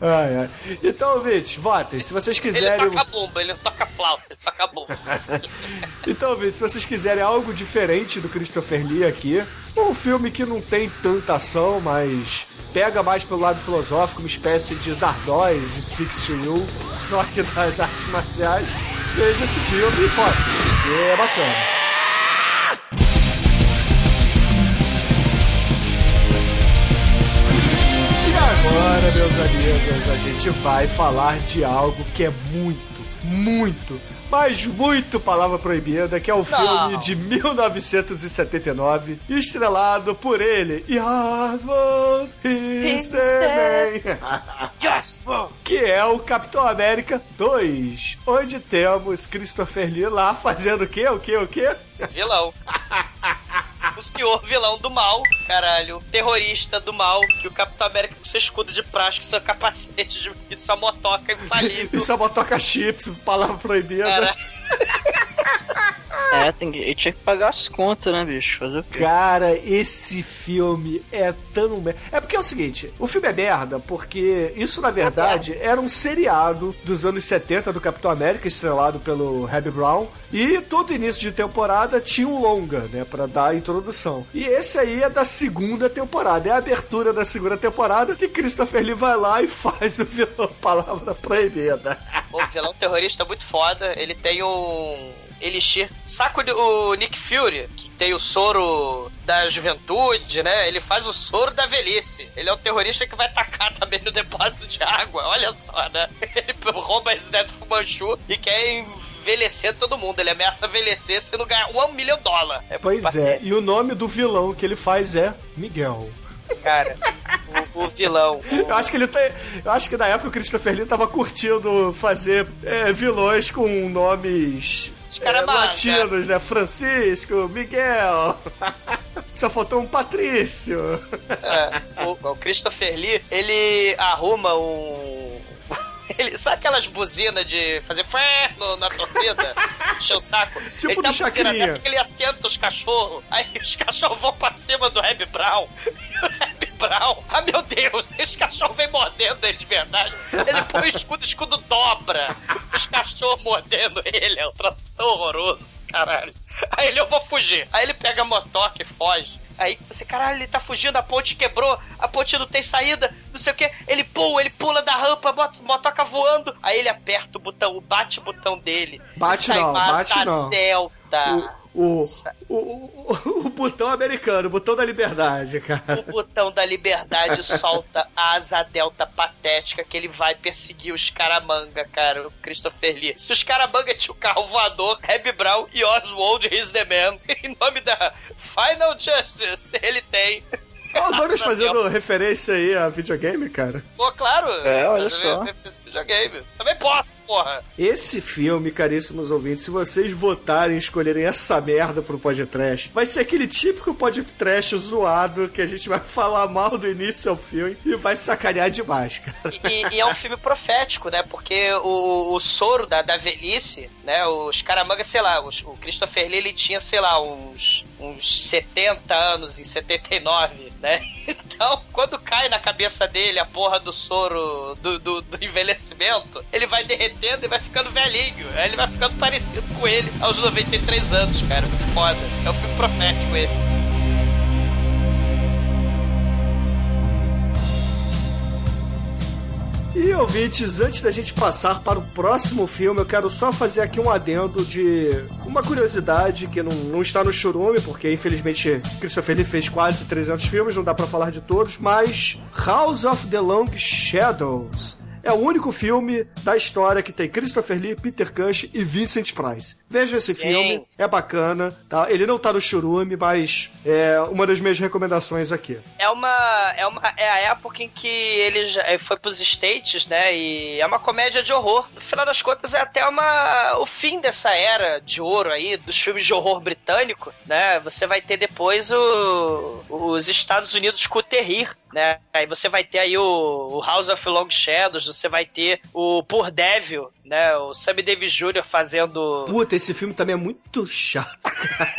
Ai, ai. Então, Vit, votem. Se vocês Ele quiserem. toca bomba, ele toca flauta, ele toca bomba. (laughs) Então, Vit, se vocês quiserem algo diferente do Christopher Lee aqui, um filme que não tem tanta ação, mas pega mais pelo lado filosófico, uma espécie de Zardoz, Speaks to You, só que das (laughs) artes marciais, veja esse filme e vote. É bacana. Agora, meus amigos, a gente vai falar de algo que é muito, muito, mas muito palavra proibida, que é o filme de 1979, estrelado por ele, Yasmin que é o Capitão América 2, onde temos Christopher Lee lá fazendo o quê, o quê, o quê? Vilão. (laughs) O senhor vilão do mal, caralho. Terrorista do mal, que o Capitão América com seu escudo de plástico, seu capacete de, e sua motoca infalível. (laughs) Isso é motoca chips, palavra proibida. É, tem que, ele tinha que pagar as contas, né, bicho? Fazer o quê? Cara, esse filme é tão merda. É porque é o seguinte, o filme é merda porque isso, na verdade, era um seriado dos anos 70 do Capitão América, estrelado pelo Happy Brown. E todo início de temporada tinha um longa, né, pra dar a introdução. E esse aí é da segunda temporada, é a abertura da segunda temporada que Christopher Lee vai lá e (laughs) faz o vilão palavra proibida. o vilão terrorista é muito foda. Ele tem um elixir. Saco o Nick Fury, que tem o soro da juventude, né? Ele faz o soro da velhice. Ele é o terrorista que vai tacar também no depósito de água. Olha só, né? (laughs) Ele rouba esse ideia do Fumanchu e quer envelhecer todo mundo. Ele ameaça envelhecer se não ganhar um milhão de dólares. É Pois é, e o nome do vilão que ele faz é Miguel. Cara, o, o vilão. o- Eu acho que ele tá. Eu acho que na época o Christopher Lee tava curtindo fazer é, vilões com nomes Os é, latinos, né? Francisco, Miguel. (laughs) Só faltou um Patrício. É, o, o Christopher Lee, ele arruma um. (laughs) Ele, sabe aquelas buzinas de fazer fé na torcida? (laughs) Encher o saco? Tipo ele tem uma buzina dessa que ele atenta os cachorros. Aí os cachorros vão pra cima do Reb Brown. E (laughs) o Reb Brown, ah meu Deus, os cachorros vêm mordendo ele de verdade. Ele põe o escudo, o escudo dobra. Os cachorros mordendo ele, é um troço tão horroroso, caralho. Aí ele, eu vou fugir. Aí ele pega a motoca e foge. Aí você, caralho, ele tá fugindo, a ponte quebrou, a ponte não tem saída, não sei o que. Ele pula, ele pula da rampa, mot motoca voando. Aí ele aperta o botão, o bate-botão dele. Bate não, bate não. delta. O, o, o, o botão americano, o botão da liberdade, cara. O botão da liberdade solta a asa delta patética que ele vai perseguir os caramanga, cara, o Christopher Lee. Se os caramanga tinham carro voador, Reb Brown e Oswald Is the Man, (laughs) em nome da Final Justice, ele tem. Ó, o Douglas fazendo referência aí a videogame, cara. Pô, claro. É, olha só. Videogame. Também posso, porra. Esse filme, caríssimos ouvintes, se vocês votarem e escolherem essa merda pro podcast, vai ser aquele típico podcast zoado que a gente vai falar mal do início ao filme e vai sacanear demais, cara. E, e- é um filme profético, né? Porque o, o soro da, da velhice, né? Os caramanga, sei lá, os- o Christopher Lee, ele tinha, sei lá, uns, uns 70 anos em 79, né? (laughs) Então, quando cai na cabeça dele a porra do soro do, do, do envelhecimento, ele vai derretendo e vai ficando velhinho. Aí ele vai ficando parecido com ele aos 93 anos, cara. Muito foda. É um filme profético esse. E ouvintes, antes da gente passar para o próximo filme, eu quero só fazer aqui um adendo de uma curiosidade que não, não está no churume, porque infelizmente Christopher Lee fez quase 300 filmes, não dá para falar de todos, mas House of the Long Shadows é o único filme da história que tem Christopher Lee, Peter Cush e Vincent Price. Veja esse Sim. filme, é bacana, tá? Ele não tá no churume, mas é uma das minhas recomendações aqui. É uma, é uma. É a época em que ele já eh, foi pros States, né? E é uma comédia de horror. No final das contas, é até uma. o fim dessa era de ouro aí, dos filmes de horror britânico, né? Você vai ter depois o, os Estados Unidos com o Terrir, né? Aí você vai ter aí o, o House of Long Shadows, você vai ter o Poor Devil, né? O Sammy Davis Jr. fazendo. Puta, esse filme também é muito chato, cara.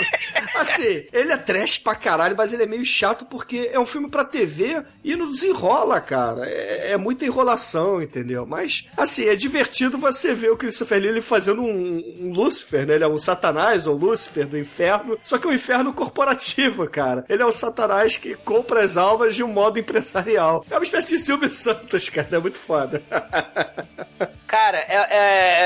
assim, ele é trash pra caralho, mas ele é meio chato porque é um filme pra TV e não desenrola, cara. É, é muita enrolação, entendeu? Mas, assim, é divertido você ver o Christopher Lee fazendo um, um Lúcifer, né? Ele é um Satanás, ou Lúcifer do inferno, só que é um inferno corporativo, cara. Ele é um Satanás que compra as almas de um modo empresarial. É uma espécie de Silvio Santos, cara. É muito foda. (laughs) Cara, é-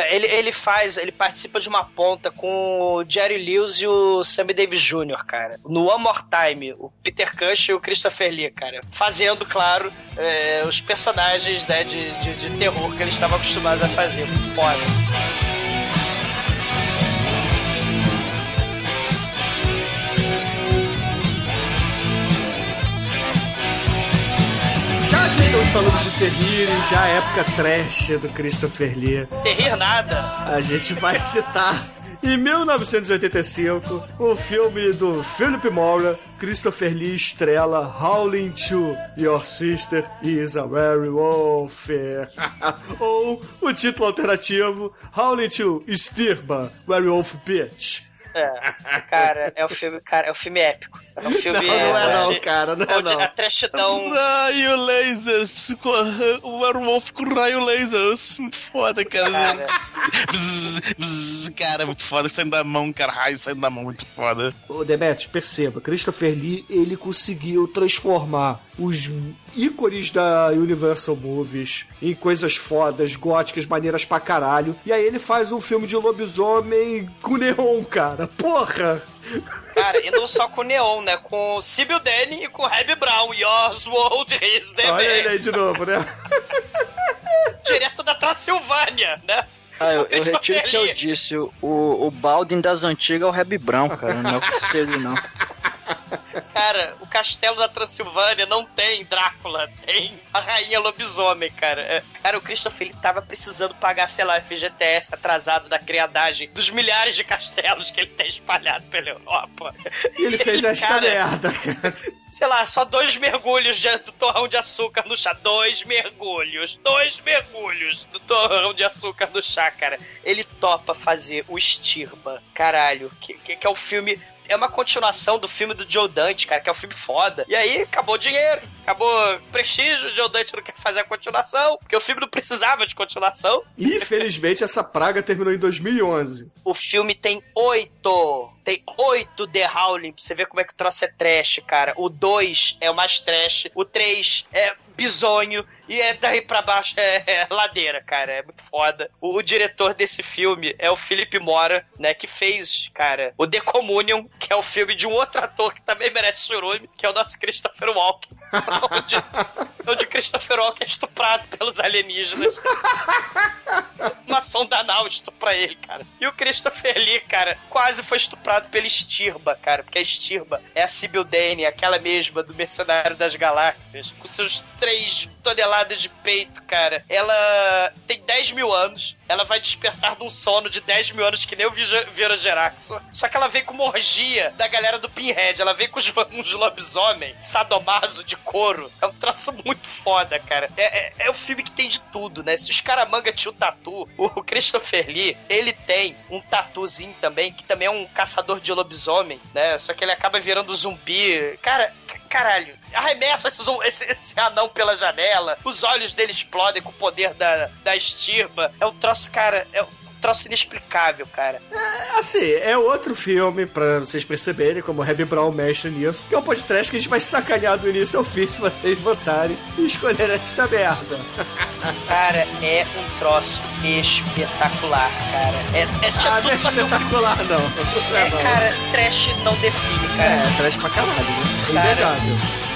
é- ele, ele faz, ele participa de uma ponta com o Jerry Lewis e o Sammy Davis Jr., cara. No One More Time, o Peter Cush e o Christopher Lee, cara. Fazendo, claro, é, os personagens né, de, de, de terror que eles estavam acostumados a fazer. Foda. Estamos falando de terrível, já a época trash do Christopher Lee, Terrir nada. a gente vai citar em 1985 o filme do Philip Mora, Christopher Lee estrela Howling to Your Sister is a Werewolf. (laughs) Ou o título alternativo Howling to Stirba, Werewolf Bitch. É, cara, é um filme, cara, é um filme épico. É um filme. Não, não é não, de- cara, não é é não. A trashidão. Raio lasers, com a- o werewolf com raio lasers, muito foda, cara. Cara. Bzz, bzz, cara, muito foda, saindo da mão, cara, raio saindo da mão, muito foda. Ô Demetrius, perceba, Christopher Lee, ele conseguiu transformar os ícones da Universal Movies em coisas fodas, góticas, maneiras pra caralho. E aí ele faz um filme de lobisomem com neon, cara. Porra! Cara, e não só com o Neon, né? Com o Sibyl Danny e com o Hebe Brown. E Oswald is the Olha ele aí de novo, né? Direto da Transilvânia, né? Ah, eu, eu retiro o que eu disse. O, o Baldwin das antigas é o Reb Brown, cara. Não é o Lee, não. Cara, o castelo da Transilvânia não tem Drácula, tem a rainha lobisomem, cara. É, Cara, o Christopher ele tava precisando pagar, sei lá, FGTS atrasado da criadagem dos milhares de castelos que ele tem espalhado pela Europa. E ele fez (laughs) esta Cara, merda, cara. sei lá, só dois mergulhos de- do torrão de açúcar no chá. Dois mergulhos. Dois mergulhos do torrão de açúcar no chá, cara. Ele topa fazer o Estirba. Caralho, que, que, que é o filme. É uma continuação do filme do Joe Dante, cara, que é um filme foda. E aí, acabou o dinheiro, acabou o prestígio, o Joe Dante não quer fazer a continuação, porque o filme não precisava de continuação. Infelizmente, essa praga terminou em 2011. O filme tem oito. Tem oito The Howling, pra você ver como é que o troço é trash, cara. O dois é o mais trash. O três é bizonho. E é daí pra baixo é, é ladeira, cara. É muito foda. O, o diretor desse filme é o Philip Mora, né? Que fez, cara, o The Communion, que é o filme de um outro ator que também merece churume, que é o nosso Christopher Walken. Onde, onde Christopher Walken é estuprado pelos alienígenas uma sonda anal estupra ele, cara. E o Christopher Lee, cara, quase foi estuprado pela Estirba, cara. Porque a Estirba é a Sibyl Dane, aquela mesma do Mercenário das Galáxias, com seus 3 toneladas de peito, cara. Ela tem 10 mil anos. Ela vai despertar de um sono de 10 mil anos, que nem o Vira Geraxo. Só que ela vem com uma orgia da galera do Pinhead. Ela vem com os, (laughs) uns lobisomem, sadomaso de couro. É um troço muito foda, cara. É, é, é o filme que tem de tudo, né? Se os caramanga tinham tatu, o Christopher Lee, ele tem um tatuzinho também, que também é um caçador de lobisomem, né? Só que ele acaba virando zumbi. Cara, caralho, arremessa esse, esse, esse anão pela janela, os olhos dele explodem com o poder da, da estirba. É um troço, cara, é um troço inexplicável, cara. Assim, é outro filme, pra vocês perceberem, como o Heavy Brown mexe nisso, que é um podcast que a gente vai sacanear do início ao fim se vocês votarem e escolherem esta merda. (laughs) Cara, é um troço espetacular, cara. É, é tinha Ah, não é tudo ser um espetacular, não. É, não. cara, trash não define, cara. É, traz pra caralho, né? É Cara.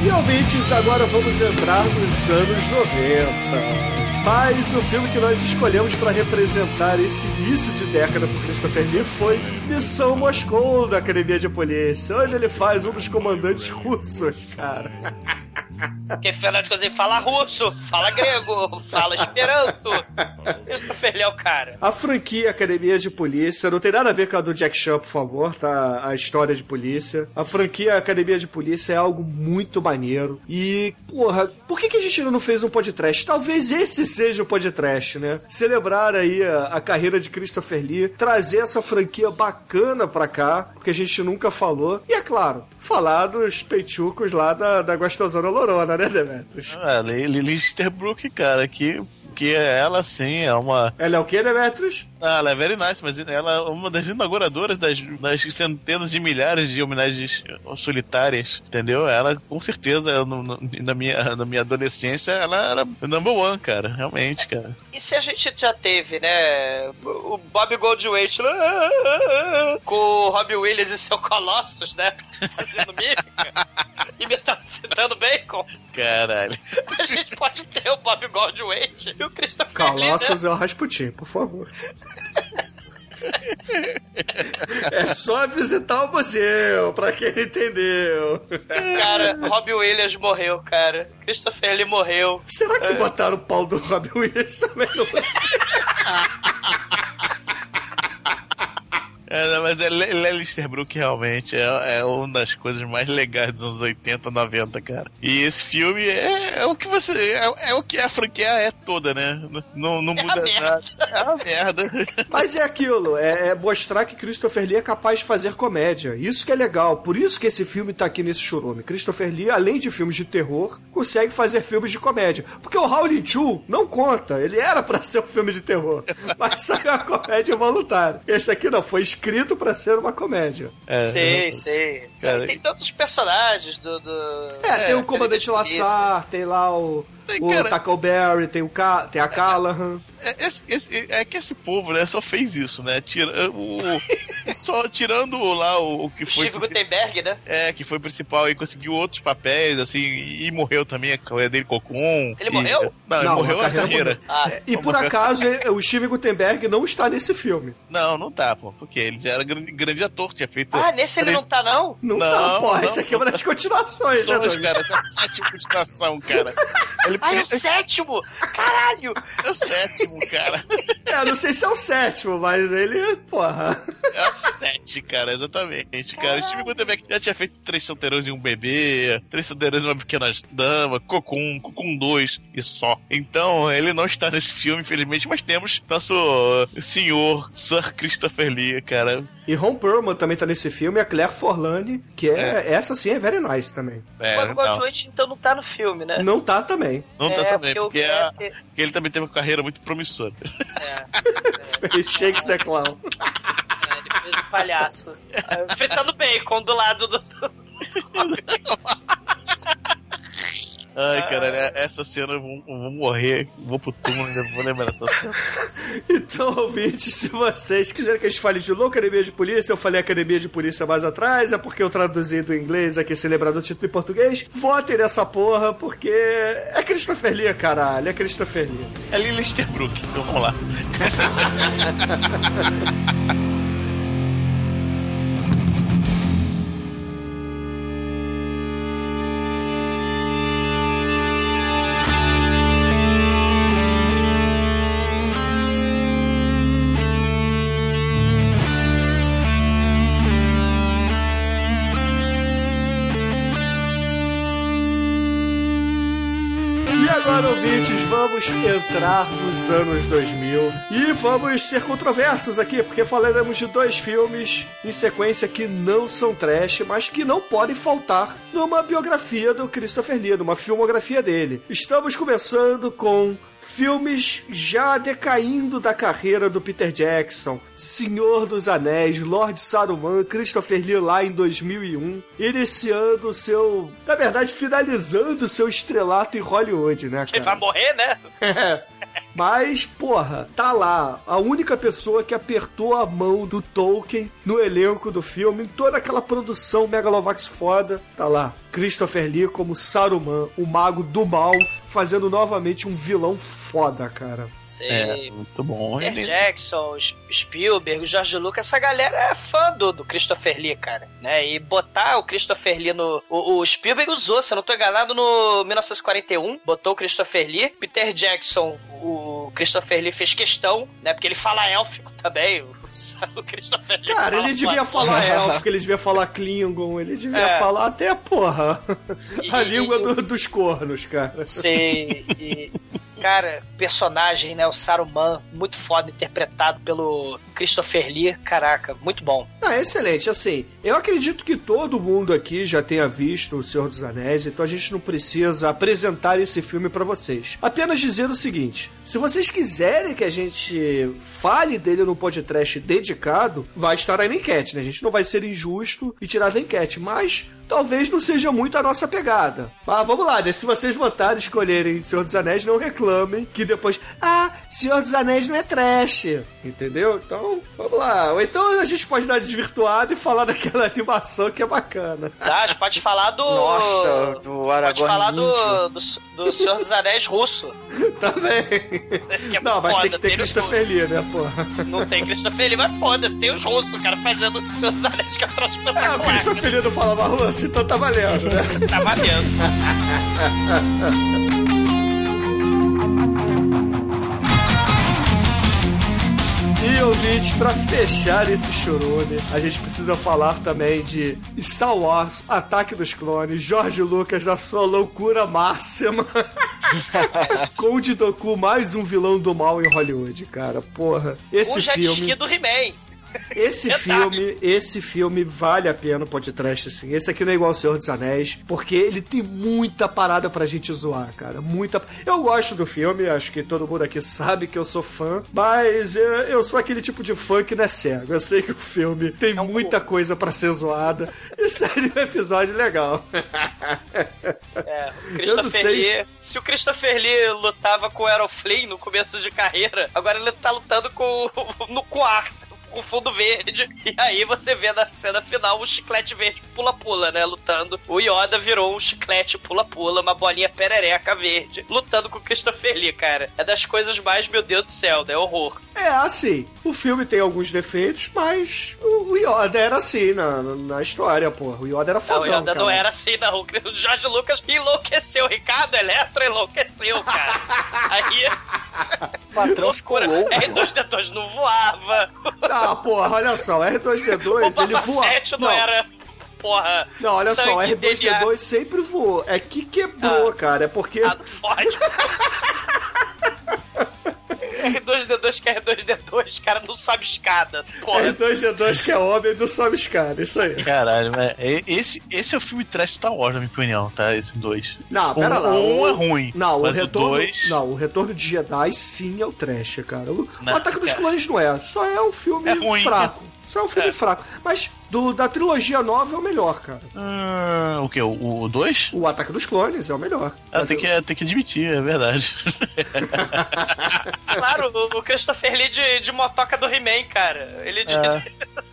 E ouvintes, agora vamos entrar nos anos 90. Mas o filme que nós escolhemos para representar esse início de década por Christopher Lee foi Missão Moscou da Academia de Polícia. Hoje ele faz um dos comandantes russos, cara. (laughs) Porque Fernando de Cozinha fala russo, fala grego, fala esperanto. Isso é o cara. A franquia Academia de Polícia não tem nada a ver com a do Jack Chan, por favor, tá? A história de polícia. A franquia Academia de Polícia é algo muito maneiro. E, porra, por que, que a gente não fez um podcast? Talvez esse seja o podcast, né? Celebrar aí a, a carreira de Christopher Lee, trazer essa franquia bacana pra cá, porque a gente nunca falou. E é claro, falar dos peitucos lá da, da Gostosona Lorona, né, Demetrius? Ah, Lily Easterbrook, cara, que, que ela sim é uma. Ela é o que, Demetrius? Ah, ela é very nice, mas ela é uma das inauguradoras das, das centenas de milhares de homenagens solitárias, entendeu? Ela, com certeza, no- no- na, minha, na minha adolescência, ela era number one, cara, realmente, cara. E se a gente já teve, né? O Bob Goldwaite com o Robbie Williams e seu Colossus, né? (laughs) Fazendo mímica. (laughs) Imitando, imitando bacon. Caralho. (laughs) A gente pode ter o Bob Goldwaite e o Christopher né? Colossus é o Rasputin, por favor. É só visitar o museu, pra quem não entendeu. Cara, Robbie Williams morreu, cara. Christopher Lee morreu. Será que botaram o pau do Robin Williams também no museu? (laughs) É, não, mas é Le- Lely Easterbrook realmente é, é uma das coisas mais legais dos anos 80, 90, cara. E esse filme é, é o que você. É, é o que a franquia é toda, né? Não, não É muda a merda. nada. É uma merda. (laughs) Mas é aquilo, é, é mostrar que Christopher Lee é capaz de fazer comédia. Isso que é legal. Por isso que esse filme tá aqui nesse churume. Christopher Lee, além de filmes de terror, consegue fazer filmes de comédia. Porque o Howling 2 não conta. Ele era pra ser um filme de terror. (laughs) Mas saiu uma comédia voluntária. Esse aqui não, foi escrito pra ser uma comédia. É, Sei, sei. Cara, tem todos os personagens do. do... É, tem o Comandante. Lassar, tem lá o, Tem, o cara- Tackleberry, tem, o Ca... tem a Callahan. É, esse- esse- é que esse povo, né, só fez isso, né? Tira, o, (laughs) só tirando lá o, o que foi. Steve Gutenberg, né? É, que foi principal e conseguiu outros papéis, assim, e, e morreu também a carreira dele Cocum. Ele e- morreu? Não, ele Não, morreu a a carreira carreira. Ah, E por acaso, o Steve Gutenberg não está nesse filme. Não, não tá, pô, porque ele já era grande, grande ator, tinha feito. ah, nesse ele três- não tá, não? Não, Não, tá, não, Esse aqui é uma das continuações, né, Pessoas, Doug? cara, essa é sétima continuação, cara. Ele (laughs) Ah, é o sétimo! Caralho! é o sétimo, cara. É, não sei se é o sétimo, mas ele, porra. É o sete, cara, exatamente, cara. O Steve Gutenberg já tinha feito Três Solteirões e um Bebê, Três Solteirões e uma Pequena Dama, Cocum, Cocum 2 e só. Então, ele não está nesse filme, infelizmente, mas temos nosso senhor Sir Christopher Lee, cara. E Ron Perlman também tá nesse filme, e a Claire Forlani, que é, essa sim é very nice também. É, o Bob Goldwaite, então, não tá no filme, né? Não tá também. Não tá É, também, porque eu porque, a- ele também teve uma carreira muito promissora. É, (laughs) Shakes the Clown. é, ele fez o palhaço. Fritando bacon do lado do. (laughs) Ai, cara, essa cena eu vou, eu vou morrer, vou pro túmulo, ainda vou lembrar dessa cena. (laughs) Então, ouvintes, se vocês quiserem que a gente fale de louco Academia de Polícia, eu falei Academia de Polícia mais atrás, é porque eu traduzi do inglês aqui, se lembrar do título em português. Votem nessa porra, porque é Christopher Lee, caralho, é Christopher Lee. É Lily Easterbrook, então vamos lá. (laughs) vamos entrar nos anos 2000 e vamos ser controversos aqui, porque falaremos de dois filmes em sequência que não são trash, mas que não podem faltar numa biografia do Christopher Lee, numa filmografia dele. Estamos começando com filmes já decaindo da carreira do Peter Jackson, Senhor dos Anéis, Lord Saruman, Christopher Lee lá em 2001, iniciando o seu, na verdade, finalizando o seu estrelato em Hollywood, né, Ele vai cara? morrer, né? (laughs) Mas, porra, tá lá, a única pessoa que apertou a mão do Tolkien no elenco do filme, em toda aquela produção Megalovax foda, tá lá. Christopher Lee como Saruman, o mago do mal, fazendo novamente um vilão foda, cara. Sei. É, muito bom. Peter Ele, Jackson, Spielberg, George Lucas, essa galera é fã do, do Christopher Lee, cara. Né? E botar o Christopher Lee no. O, o Spielberg usou, se eu não tô enganado, no 1941, botou o Christopher Lee. Peter Jackson, o Christopher Lee fez questão, né? Porque ele fala élfico também. O, (laughs) o Christopher Lee. Cara, ele devia falar (laughs) élfico, ele devia falar Klingon, ele devia É. falar até, porra, a E- língua e- do- dos cornos, cara. Sei. E, cara, personagem, né? O Saruman, muito foda, interpretado pelo Christopher Lee. Caraca, muito bom. Ah, excelente. Assim, eu acredito que todo mundo aqui já tenha visto O Senhor dos Anéis, então a gente não precisa apresentar esse filme pra vocês. Apenas dizer o seguinte: se vocês quiserem que a gente fale dele no podcast dedicado, vai estar aí na enquete, né? A gente não vai ser injusto e tirar da enquete, mas talvez não seja muito a nossa pegada. Mas vamos lá, né? Se vocês votarem escolherem Senhor dos Anéis, não reclamem que depois, ah, Senhor dos Anéis não é trash. Entendeu? Então, vamos lá. Ou então a gente pode dar desvirtuado e falar daquela animação que é bacana. Tá, a gente pode falar do. Nossa, do Pode Aragorn falar índio. do, do, do Senhor dos Anéis russo. (laughs) Também. Que é Não, mas tem foda, que ter tem Christopher Lee, né, porra? Não tem Christopher Lee, mas foda-se, tem os russos, cara, fazendo o Senhor dos Anéis que é um troço É, o espetacular. Christopher Lee não falava russo, então tá valendo, né? Tá valendo. (laughs) E ouvintes, pra fechar esse churume, a gente precisa falar também de Star Wars, Ataque dos Clones, Jorge Lucas na sua loucura máxima. (laughs) Conde Doku, mais um vilão do mal em Hollywood, cara. Porra, esse o jet filme. ski do He-Man. Esse filme, esse filme vale a pena o podcast, assim. Esse aqui não é igual ao Senhor dos Anéis, porque ele tem muita parada pra gente zoar, cara. Muita. Eu gosto do filme, acho que todo mundo aqui sabe que eu sou fã, mas eu, eu sou aquele tipo de fã que não é cego. Eu sei que o filme tem um muita coisa pra ser zoada. E seria um episódio legal. É, o Christopher. Lee. Se o Christopher Lee lutava com o Errol Flynn no começo de carreira, agora ele tá lutando com, no, ar. Com fundo verde, (laughs) e aí você vê na cena final o chiclete verde pula-pula, né? Lutando. O Yoda virou um chiclete pula-pula, uma bolinha perereca verde, lutando com o Christopher Lee, cara. É das coisas mais, meu Deus do céu, é horror. É, assim, o filme tem alguns defeitos, mas o Yoda era assim na, na história, porra. O Yoda era Não, fodão, o Yoda cara. não era assim, não. O Jorge Lucas enlouqueceu. Ricardo Eletro enlouqueceu, cara. (laughs) Aí. O patrão (laughs) ficou louco. R2D2 não voava. Ah, porra, olha só, o O R2D2, ele voa. Fett não, era. Porra. Não, olha só, o sangue DNA. R2D2 sempre voou. É que quebrou, cara. É porque. Ah, não pode. (laughs) R2D2 que é R2D2, cara, não sobe escada. Porra. R2D2 que é homem não sobe escada, isso aí. Caralho, mas é- esse, esse é o filme trash Star Wars, na minha opinião, tá? Esse dois. Não, Um, pera lá. um o- é ruim. Não, mas o retorno. o dois. Não, o retorno de Jedi sim é o trash, cara. O, o Não, Ataque dos cara. Clones não é. Só é um filme É ruim. fraco. Só é um filme É. fraco. Mas do, da trilogia nova é o melhor, cara. Ah, o que? O 2? O Ataque dos Clones é o melhor. Ah, tem que, tem que admitir, é verdade. (laughs) Claro, o- o Christopher Lee de, de motoca do He-Man, cara. Ele de. É. (laughs)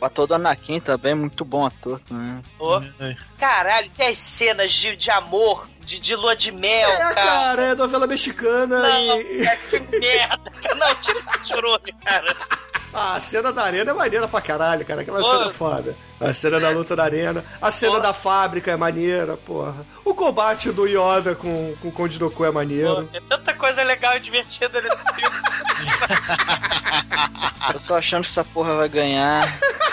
O ator do Anakin também, muito bom ator também. Ô, Caralho, tem as cenas de, de amor, de, de lua de mel, É, cara. cara, é novela mexicana Não, e. cara, que merda. Não, tira esse tirone, cara. Ah, a cena da arena é maneira pra caralho, cara. Aquela Pô. cena é foda. A cena da luta da arena. A cena Pô. da fábrica é maneira, porra. O combate do Yoda com, com o Conde Doku é maneiro. tem tanta coisa legal e divertida nesse filme. (laughs) Eu tô achando que essa porra vai ganhar.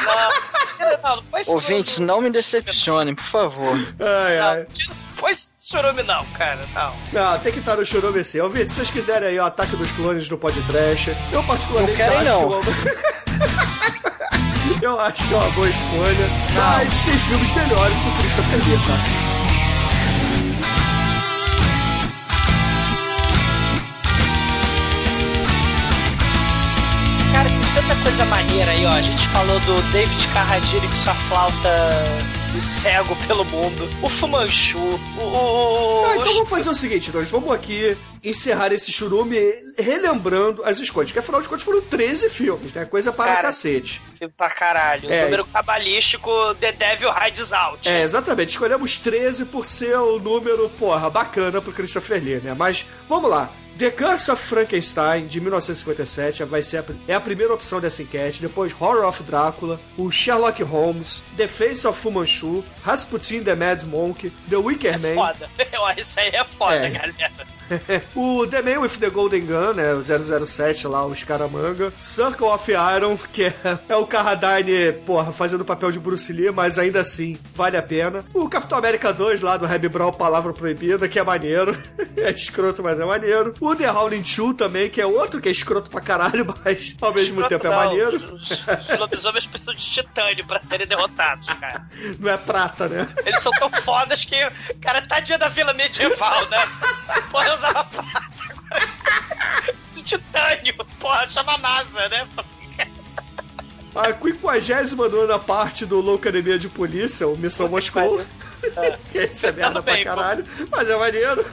Não, não, não Ouvintes, não me decepcionem, por favor. Ai, ai. Não, põe esse Churume não, cara, não. Não, tem que estar no Churume sim. Ouvintes, se vocês quiserem aí o Ataque dos Clones no podcast, eu particularmente Não querem, acho não. que... Eu... (laughs) eu acho que é uma boa escolha. Mas tem filmes melhores do Christopher Lee, tá? Maneira aí, ó. A gente falou do David Carradine com sua flauta cego pelo mundo. O Fumanchu. O. o, o Ah, então os- vamos fazer o seguinte, nós vamos aqui encerrar esse churume relembrando as escolhas, que afinal de contas foram 13 filmes, né? Coisa para Cara, cacete. filme pra caralho. É. Número cabalístico, The Devil Hides Out. É, exatamente. Escolhemos 13 por ser o número, porra, bacana pro Christopher Lee, né? Mas, vamos lá. The Curse of Frankenstein, de 1957, vai ser a, é a primeira opção dessa enquete. Depois, Horror of Drácula, o Sherlock Holmes, The Face of Fu Manchu, Rasputin the Mad Monk, The Wicker Man, Foda. (laughs) Ó, Isso aí é foda, É. galera. (laughs) o The Man with the Golden Gun, né? O 007 lá, o Scaramanga. Circle of Iron, que é, é o Carradine, porra, fazendo o papel de Bruce Lee, mas ainda assim, vale a pena. O Capitão América 2 lá do Reb Brown, Palavra Proibida, que é maneiro. (laughs) é escroto, mas é maneiro. O The Howling 2 também, que é outro que é escroto pra caralho, (laughs) mas ao mesmo tempo é Não, maneiro. Os, os lobisomens precisam de titânio pra serem derrotados, cara. Não é prata, né? Eles são tão fodas que, cara, tadinha da vila medieval, né? Porra, eu usava prata. agora- Isso titânio, porra, chama NASA, né? A 59 parte do Loucademia de Polícia, o Missão Moscou. que (laughs) esse é merda pra bem, pô. caralho, mas é maneiro.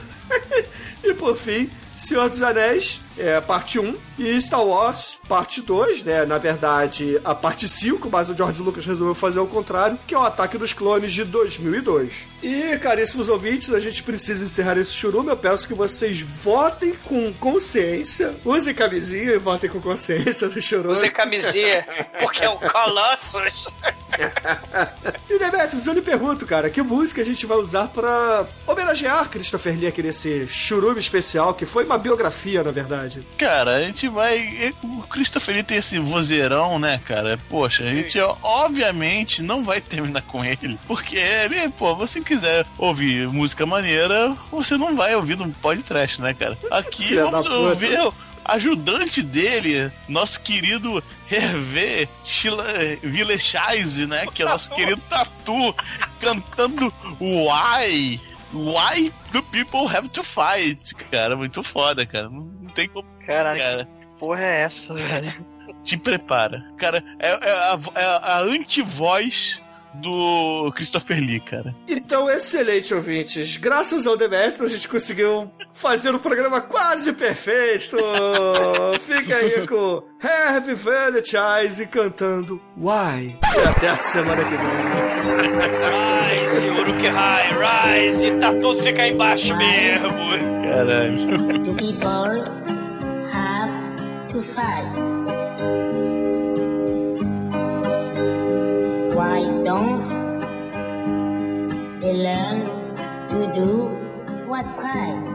(laughs) e por fim, Senhor dos Anéis, é, parte 1, e Star Wars, parte 2, né? Na verdade, a parte 5, mas o George Lucas resolveu fazer ao contrário, que é o Ataque dos Clones de 2002. E, caríssimos ouvintes, a gente precisa encerrar esse churume. Eu peço que vocês votem com consciência, usem camisinha e votem com consciência no churume. Usem camisinha, porque é um Colossus. (laughs) E Demetrius, eu lhe pergunto, cara, que música a gente vai usar pra homenagear Christopher Lee aqui nesse churume especial, que foi uma biografia, na verdade. Cara, a gente vai. O Christopher tem esse vozeirão, né, cara? Poxa, a gente obviamente não vai terminar com ele. Porque ele, pô, você quiser ouvir música maneira, você não vai ouvir no podcast, né, cara? Aqui vamos ouvir o ajudante dele, nosso querido Hervé Villechais, né? Que é o (laughs) nosso querido Tatu, cantando Why? Why do people have to fight? Cara, muito foda, cara. Não, não tem como. Caralho, Cara, que porra é essa, velho? te prepara. Cara, é, é a, é a anti-voz do Christopher Lee, cara. Então, excelente, ouvintes. Graças ao Demetrius, a gente conseguiu fazer um programa quase perfeito. Fica aí com Heavy Valentine cantando Why? E até a semana que vem. Rise, Uruk-hai, rise, tá tudo ficar embaixo mesmo. Caralho. Two people have to fight. They learn to do what's right?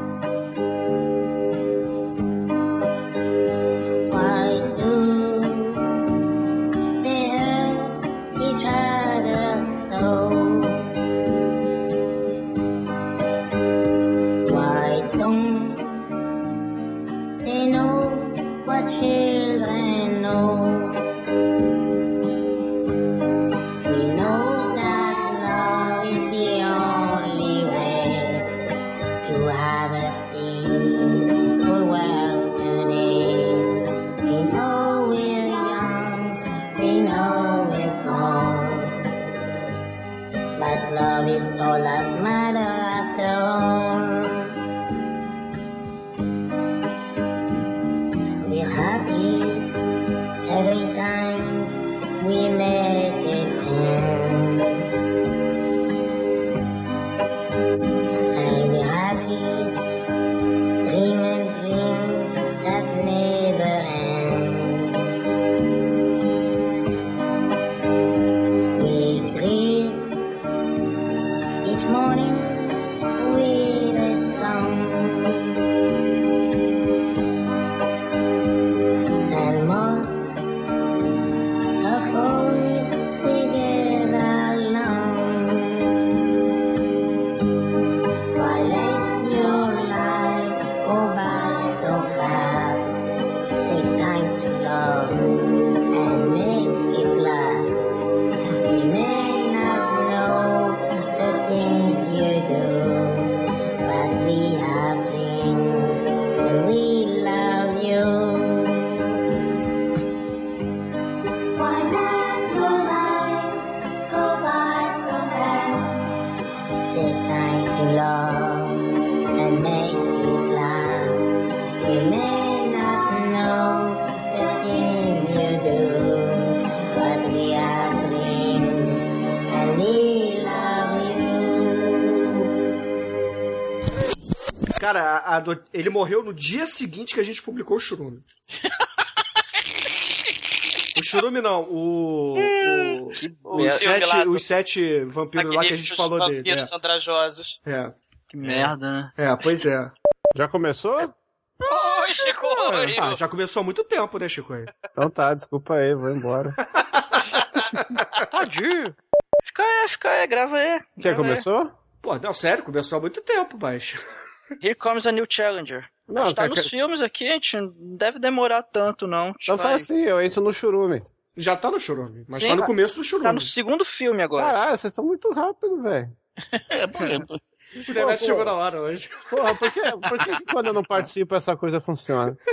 Ele morreu no dia seguinte que a gente publicou o Churume. (laughs) o Churume não, o. o os, sete, os sete vampiros lá que a gente falou dele. vampiros andrajosos. É. É. Que merda, né? é, pois é. Já começou? Oi, Chico! Ah, já começou há muito tempo, né, Chico? Então tá, desculpa aí, vou embora. (laughs) Tadinho. Fica aí, fica aí, grava aí. Já começou? Pô, não, sério, começou há muito tempo, mas. Here comes a new challenger. Não, a gente tá nos filmes aqui, a gente não deve demorar tanto, não. Então vai- faz assim, eu entro no churume. Já tá no Churume, mas Sim, tá no tá- começo do Tá Churume. no segundo filme agora. Caralho, vocês estão muito rápidos, velho. (laughs) É, por exemplo. (laughs) O internet Pô, pô. chegou na hora hoje. Porra, por que, por que que quando eu não participo essa coisa funciona? (laughs)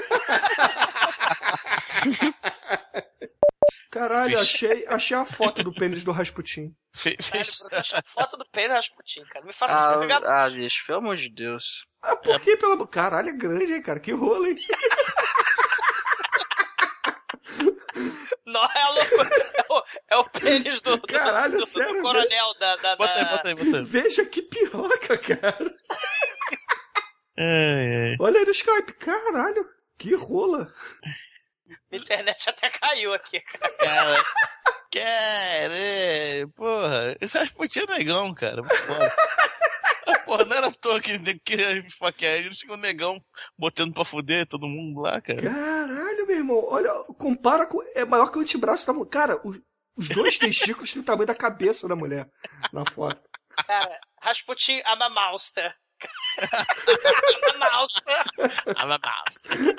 Caralho, Vixe. achei, achei a foto do pênis do Rasputin. (laughs) Fe- Caralho, foto do Pedro Rasputin, cara. Me faça Ah, pegar. ah, bicho, pelo amor de Deus. Ah, por que pela. Caralho, é grande, hein, cara? Que rolo, hein? (laughs) Não, é a loucura. É o, é o pênis do, do, Caralho, do, do sério, coronel da. da, Bota aí, da- bota aí, bota aí. Veja que piroca, cara. Ai, ai. Olha aí no Skype. Caralho, que rola. A (laughs) internet até caiu aqui, cara. Cara, cara, porra, esse Rasputin é negão, cara. Ah, (laughs) Porra, não era à toa que ele queria esfaquear ele, chegou um negão botando pra fuder todo mundo lá, cara. Caralho, meu irmão. Olha, compara com. É maior que o antebraço da mulher. Cara, os, os dois testículos têm o tamanho da cabeça da mulher na foto. Cara, Rasputin ama I'm a monster. I'm a monster.